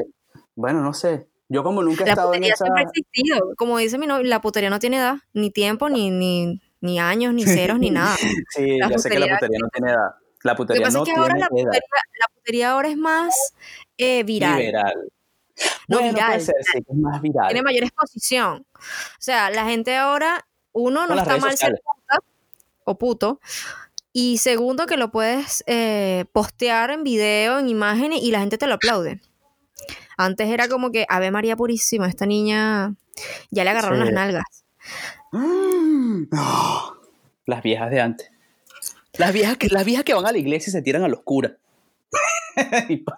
bueno, no sé. Yo como nunca he La estado en putería esa... siempre ha existido. Como dice mi novio, la putería no tiene edad, ni tiempo, ni, ni, ni años, ni ceros, ni nada. Sí, La ya sé que la putería- putería no tiene edad. La Lo que putería pasa no es que ahora la putería, la putería ahora es más eh, viral. Liberal. No, bueno, viral, puede ser, sí, es más viral. Tiene mayor exposición. O sea, la gente ahora, uno, no está mal ser sociales. puta o puto. Y segundo, que lo puedes eh, postear en video, en imágenes, y la gente te lo aplaude. Antes era como que, Ave María Purísima, esta niña ya le agarraron Sí. las nalgas. Mm. Oh, las viejas de antes. Las viejas, que, las viejas que van a la iglesia y se tiran a los curas.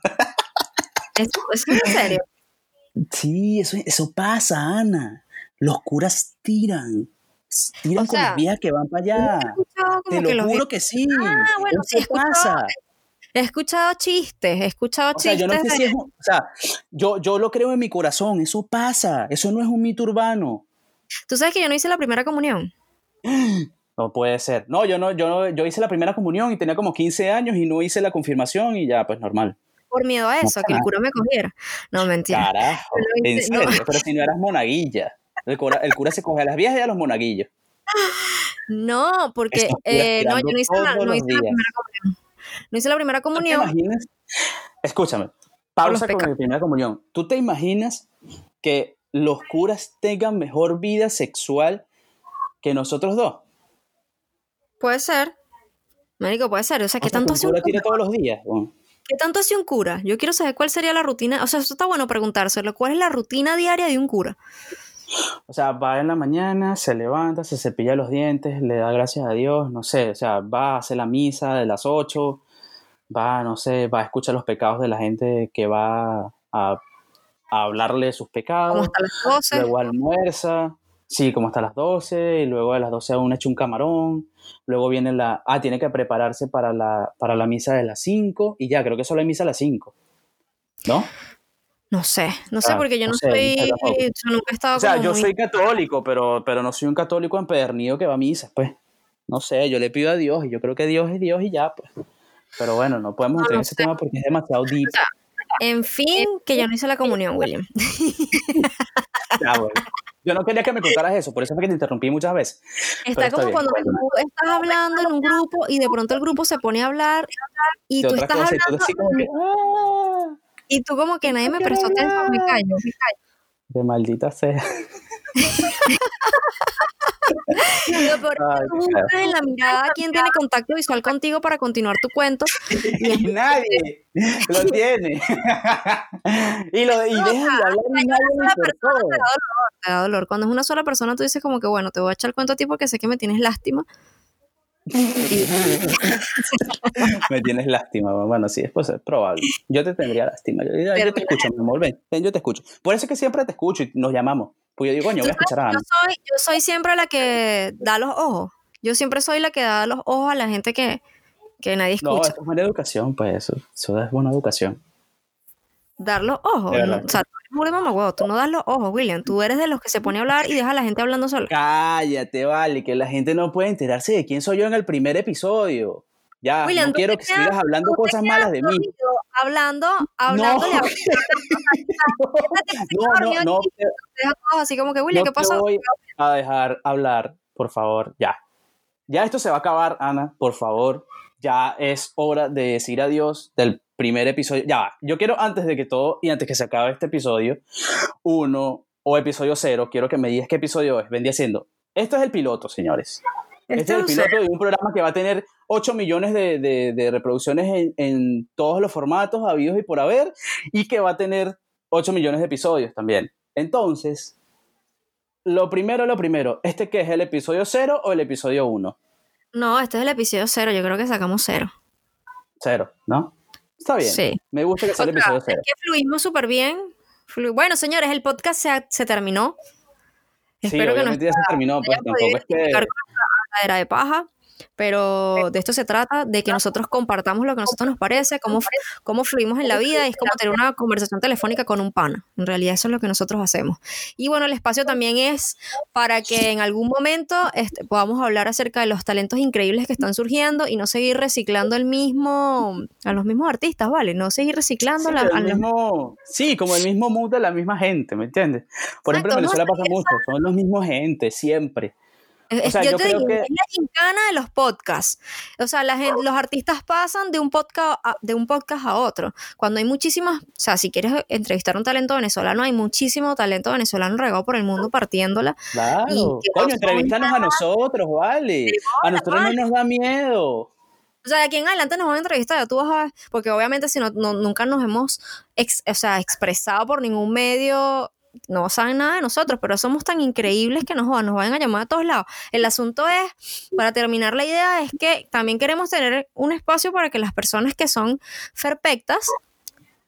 Eso, eso es en serio. sí, eso, eso pasa, Ana. Los curas tiran. Tiran O con sea, las viejas que van para allá. Te que lo los juro que sí. Ah, bueno, sí, pasa. He escuchado chistes, he escuchado O sea, yo chistes. no sé si de- es un- o sea, yo, yo lo creo en mi corazón, eso pasa, eso no es un mito urbano. Tú sabes que yo no hice la primera comunión. No puede ser. No, yo no, yo no, yo hice la primera comunión y tenía como 15 años y no hice la confirmación y ya, pues normal. Por miedo a eso, a que el cura me cogiera. No, mentira. Carajo, No en no. serio, pero si no eras monaguilla. El cura, el cura se coge a las viejas y a los monaguillos. No, porque eh, no, yo no hice, la, no hice la primera comunión. No hice la primera ¿Tú te comunión. imaginas? Escúchame, pausa con mi primera comunión. ¿Tú te imaginas que los curas tengan mejor vida sexual que nosotros dos? Puede ser. Médico, puede ser. O sea, ¿qué O sea, tanto hace un cura cura? tiene todos los días. Bueno, ¿Qué tanto hace un cura? Yo quiero saber cuál sería la rutina. O sea, eso está bueno preguntárselo. ¿Cuál es la rutina diaria de un cura? O sea, va en la mañana, se levanta, se cepilla los dientes, le da gracias a Dios, no sé, o sea, va a hacer la misa de las 8, va, no sé, va a escuchar los pecados de la gente que va a, a hablarle de sus Como pecados, hasta las 12. luego almuerza, sí, como hasta las 12, y luego a las 12 aún echa un camarón, luego viene la, ah, tiene que prepararse para la, para la misa de las 5, y ya, creo que solo hay misa a las 5, ¿no? No sé, no sé, Ah, porque yo no sé, soy. yo nunca he estado O sea, como yo muy- soy católico, pero, pero no soy un católico empedernido que va a misa, pues. No sé, yo le pido a Dios y yo creo que Dios es Dios y ya, pues. Pero bueno, no podemos No, entrar no en ese tema porque es demasiado deep. O sea, En fin, que yo no hice la comunión, William. Ya, bueno. Yo no quería que me contaras eso, por eso fue que te interrumpí muchas veces. Está está como bien, cuando tú estás hablando en un grupo y de pronto el grupo se pone a hablar y De tú estás cosa, y tú hablando así como que, ¡ah! y tú como que nadie me prestó atención, me callo. De maldita sea. Lo peor es que Ay, tú buscas en la mirada quién tiene contacto visual contigo para continuar tu cuento. Nadie lo tiene. y lo y deja de hablar y nadie persona te da dolor, te da dolor. Cuando es una sola persona, tú dices como que, bueno, te voy a echar el cuento a ti porque sé que me tienes lástima. Me tienes lástima, bueno, sí, pues es probable. Yo te tendría lástima. Yo, yo te escucho, mi amor, ven, ven, yo te escucho. Por eso es que siempre te escucho y nos llamamos. Pues yo digo, coño, voy a escuchar a Yo Ana. soy, yo soy siempre la que da los ojos. Yo siempre soy la que da los ojos a la gente que, que nadie No, escucha. eso es buena educación, pues eso, eso es buena educación. Dar los ojos. O sea, muy mamagüevo, tú no das los ojos, William. Tú eres de los que se pone a hablar y deja a la gente hablando sola. Cállate, vale, que la gente no puede enterarse de quién soy yo en el primer episodio. Ya, William, no quiero que quedas- sigas hablando cosas malas de mí. Hablando, hablando No, no, no, no, te- así como que, William, ¿qué pasó? te voy a dejar hablar, por favor, ya. Ya esto se va a acabar, Ana, por favor. Ya es hora de decir adiós del primer episodio. Ya, va. yo quiero antes de que todo y antes que se acabe este episodio, uno o episodio cero, quiero que me digas qué episodio es. Vendría siendo. Esto es el piloto, señores. Este es el piloto de un programa que va a tener 8 millones de, de- de reproducciones en, en todos los formatos habidos y por haber, y que va a tener 8 millones de episodios también. Entonces, lo primero, lo primero, ¿este qué es el episodio 0 o el episodio 1? No, este es el episodio cero. Yo creo que sacamos cero. Cero, ¿no? Está bien. Sí. Me gusta que sea el episodio es 0. que fluimos súper bien. Flu- Bueno, señores, el podcast se, ha- se terminó. Sí, Espero que no ya se terminó, pues tampoco es que... habladera de paja. Pero de esto se trata, de que nosotros compartamos lo que a nosotros nos parece, cómo, cómo fluimos en la vida, y es como tener una conversación telefónica con un pana. En realidad eso es lo que nosotros hacemos. Y bueno, el espacio también es para que en algún momento este, podamos hablar acerca de los talentos increíbles que están surgiendo y no seguir reciclando el mismo, a los mismos artistas, ¿vale? No seguir reciclando sí, a mismo, sí, como el mismo mood de la misma gente, ¿me entiendes? Por ejemplo, en Venezuela pasa mucho, son los mismos gente, siempre yo, te digo, es la gincana de los podcasts. O sea, la gente, los artistas pasan de un, podcast a, de un podcast a otro. Cuando hay muchísimas, o sea, si quieres entrevistar a un talento venezolano, hay muchísimo talento venezolano regado por el mundo partiéndola. Claro, coño, entrevístanos a nosotros, vale. a nosotros no nos da miedo. O sea, de aquí en adelante nos van a entrevistar, tú vas a ver, porque obviamente si no, nunca nos hemos o sea, expresado por ningún medio no saben nada de nosotros, pero somos tan increíbles que nos, nos vayan a llamar a todos lados. El asunto es, para terminar la idea, es que también queremos tener un espacio para que las personas que son perfectas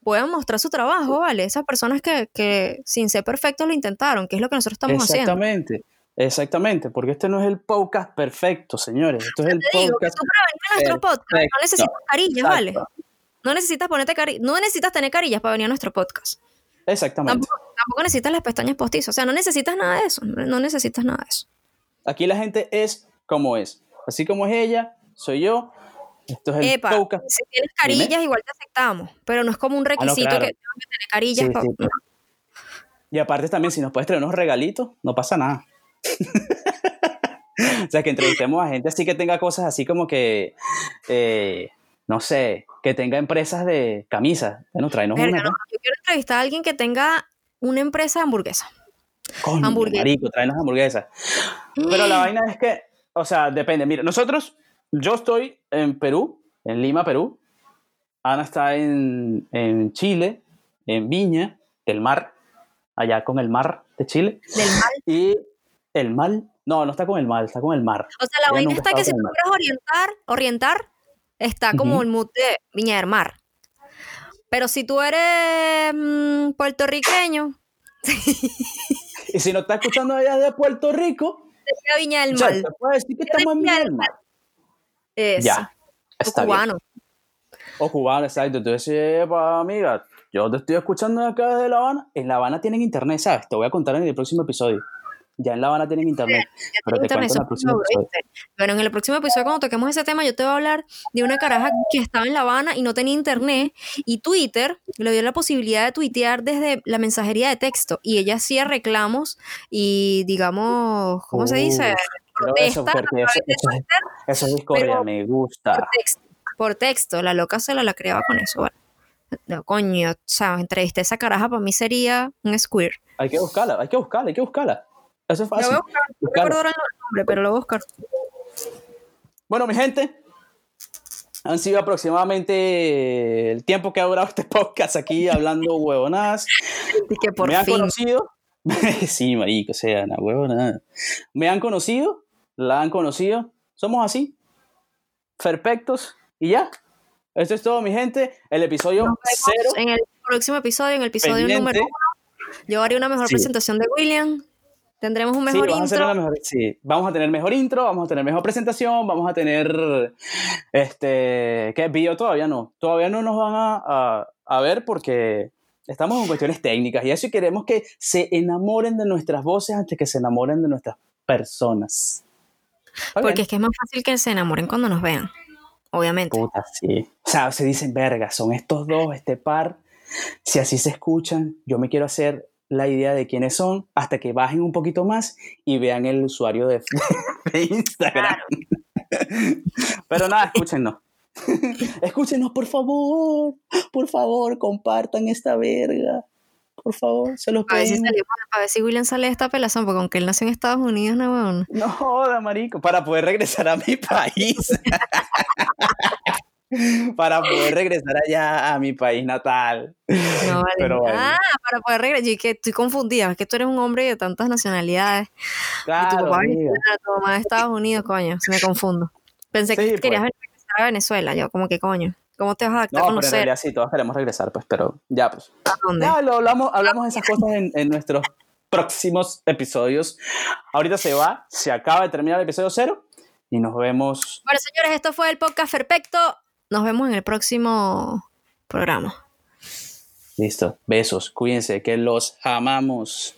puedan mostrar su trabajo, ¿vale? Esas personas que, sin ser perfectos lo intentaron, que es lo que nosotros estamos haciendo. Exactamente. Exactamente, porque este no es el podcast perfecto, señores. Esto es el podcast. tú para venir a nuestro podcast no necesitas carillas, ¿vale? No necesitas ponerte carillas, no necesitas tener carillas para venir a nuestro podcast. Exactamente. Tampoco, necesitas las pestañas postizas. O sea, no necesitas nada de eso. No necesitas nada de eso. Aquí la gente es como es. Así como es ella, soy yo. Esto es el Epa, Si tienes carillas, igual te aceptamos. Pero no es como un ah, requisito que tengas que tener carillas. Y aparte también, si nos puedes traer unos regalitos, no pasa nada. o sea, que entrevistemos a gente así que tenga cosas así como que, eh, no sé, que tenga empresas de camisas. Bueno, tráenos una. yo quiero entrevistar a alguien que tenga una empresa de hamburguesa. Con hamburguesa. marico, tráenos hamburguesas. Pero la vaina es que, o sea, depende. Mira, nosotros, yo estoy en Perú, en Lima, Perú. Ana está en, en Chile, en Viña, del mar, allá con el mar de Chile. ¿Del mar? Y el mal, no, no está con el mal, está con el mar. O sea, la vaina está que si tú quieres orientar, orientar, está como el mood de Viña del Mar. Pero si tú eres mm, puertorriqueño. y si no estás escuchando allá de Puerto Rico. De Viña del Mar. Te puedo decir que estamos en Viña del Mar. Ya. o cubano. O cubano, exacto. Entonces, amiga, yo te estoy escuchando acá desde La Habana. En La Habana tienen internet, ¿sabes? Te voy a contar en el próximo episodio. Ya en La Habana tienen internet. pero te internet, en el próximo episodio. Bueno, en el próximo episodio, cuando toquemos ese tema, yo te voy a hablar de una caraja que estaba en La Habana y no tenía internet. Y Twitter le dio la posibilidad de tuitear desde la mensajería de texto. Y ella hacía reclamos y, digamos, ¿cómo se dice? Protesta. Eso, es discordia, me gusta. Por texto, por texto, la loca se la, la creaba con eso. No, coño, o sea, entrevisté a esa caraja, para mí sería un square. Hay que buscarla, hay que buscarla, hay que buscarla. Eso es fácil. Lo voy a buscar. No recuerdo el nombre, pero lo voy a buscar. Bueno, mi gente, han sido aproximadamente el tiempo que ha durado este podcast aquí hablando huevonadas. Y que por Me han conocido. sí, marico, o sea, una huevonada. Me han conocido, la han conocido. Somos así, perfectos y ya. Esto es todo, mi gente. El episodio cero. En el próximo episodio, en el episodio número uno, yo haré una mejor presentación de William. Tendremos un mejor intro. sí, vamos a tener mejor intro, vamos a tener mejor presentación, vamos a tener, este, ¿qué? Video todavía no. Todavía no nos van a, a, ver porque estamos en cuestiones técnicas y eso queremos que se enamoren de nuestras voces antes que se enamoren de nuestras personas. Porque es que es más fácil que se enamoren cuando nos vean, obviamente. Puta, sí. O sea, se dicen, verga, son estos dos, este par. Si así se escuchan, yo me quiero hacer la idea de quiénes son hasta que bajen un poquito más y vean el usuario de, Instagram. Pero nada, escúchenos. escúchenos, por favor. Por favor, compartan esta verga. Por favor, se los a si a ver si William sale de esta pelazón, porque aunque él nació en Estados Unidos, no, No joda, marico, para poder regresar a mi país. para poder regresar allá a mi país natal. No, vale. Ah, para poder regresar. Yo que estoy confundida, es que tú eres un hombre de tantas nacionalidades. Claro. Y tu papá de Estados Unidos, coño, se me confundo. Pensé que querías pues. regresar a Venezuela, yo como que coño. ¿Cómo te vas a adaptar no, a conocer? Pero en realidad sí, todos queremos regresar, pues, pero ya, pues. ¿A dónde? Ya, lo hablamos, hablamos de esas cosas en, en nuestros próximos episodios. Ahorita se va, se acaba de terminar el episodio cero Y nos vemos. Bueno, señores, esto fue el podcast perfecto. Nos vemos en el próximo programa. Listo. Besos. Cuídense, que los amamos.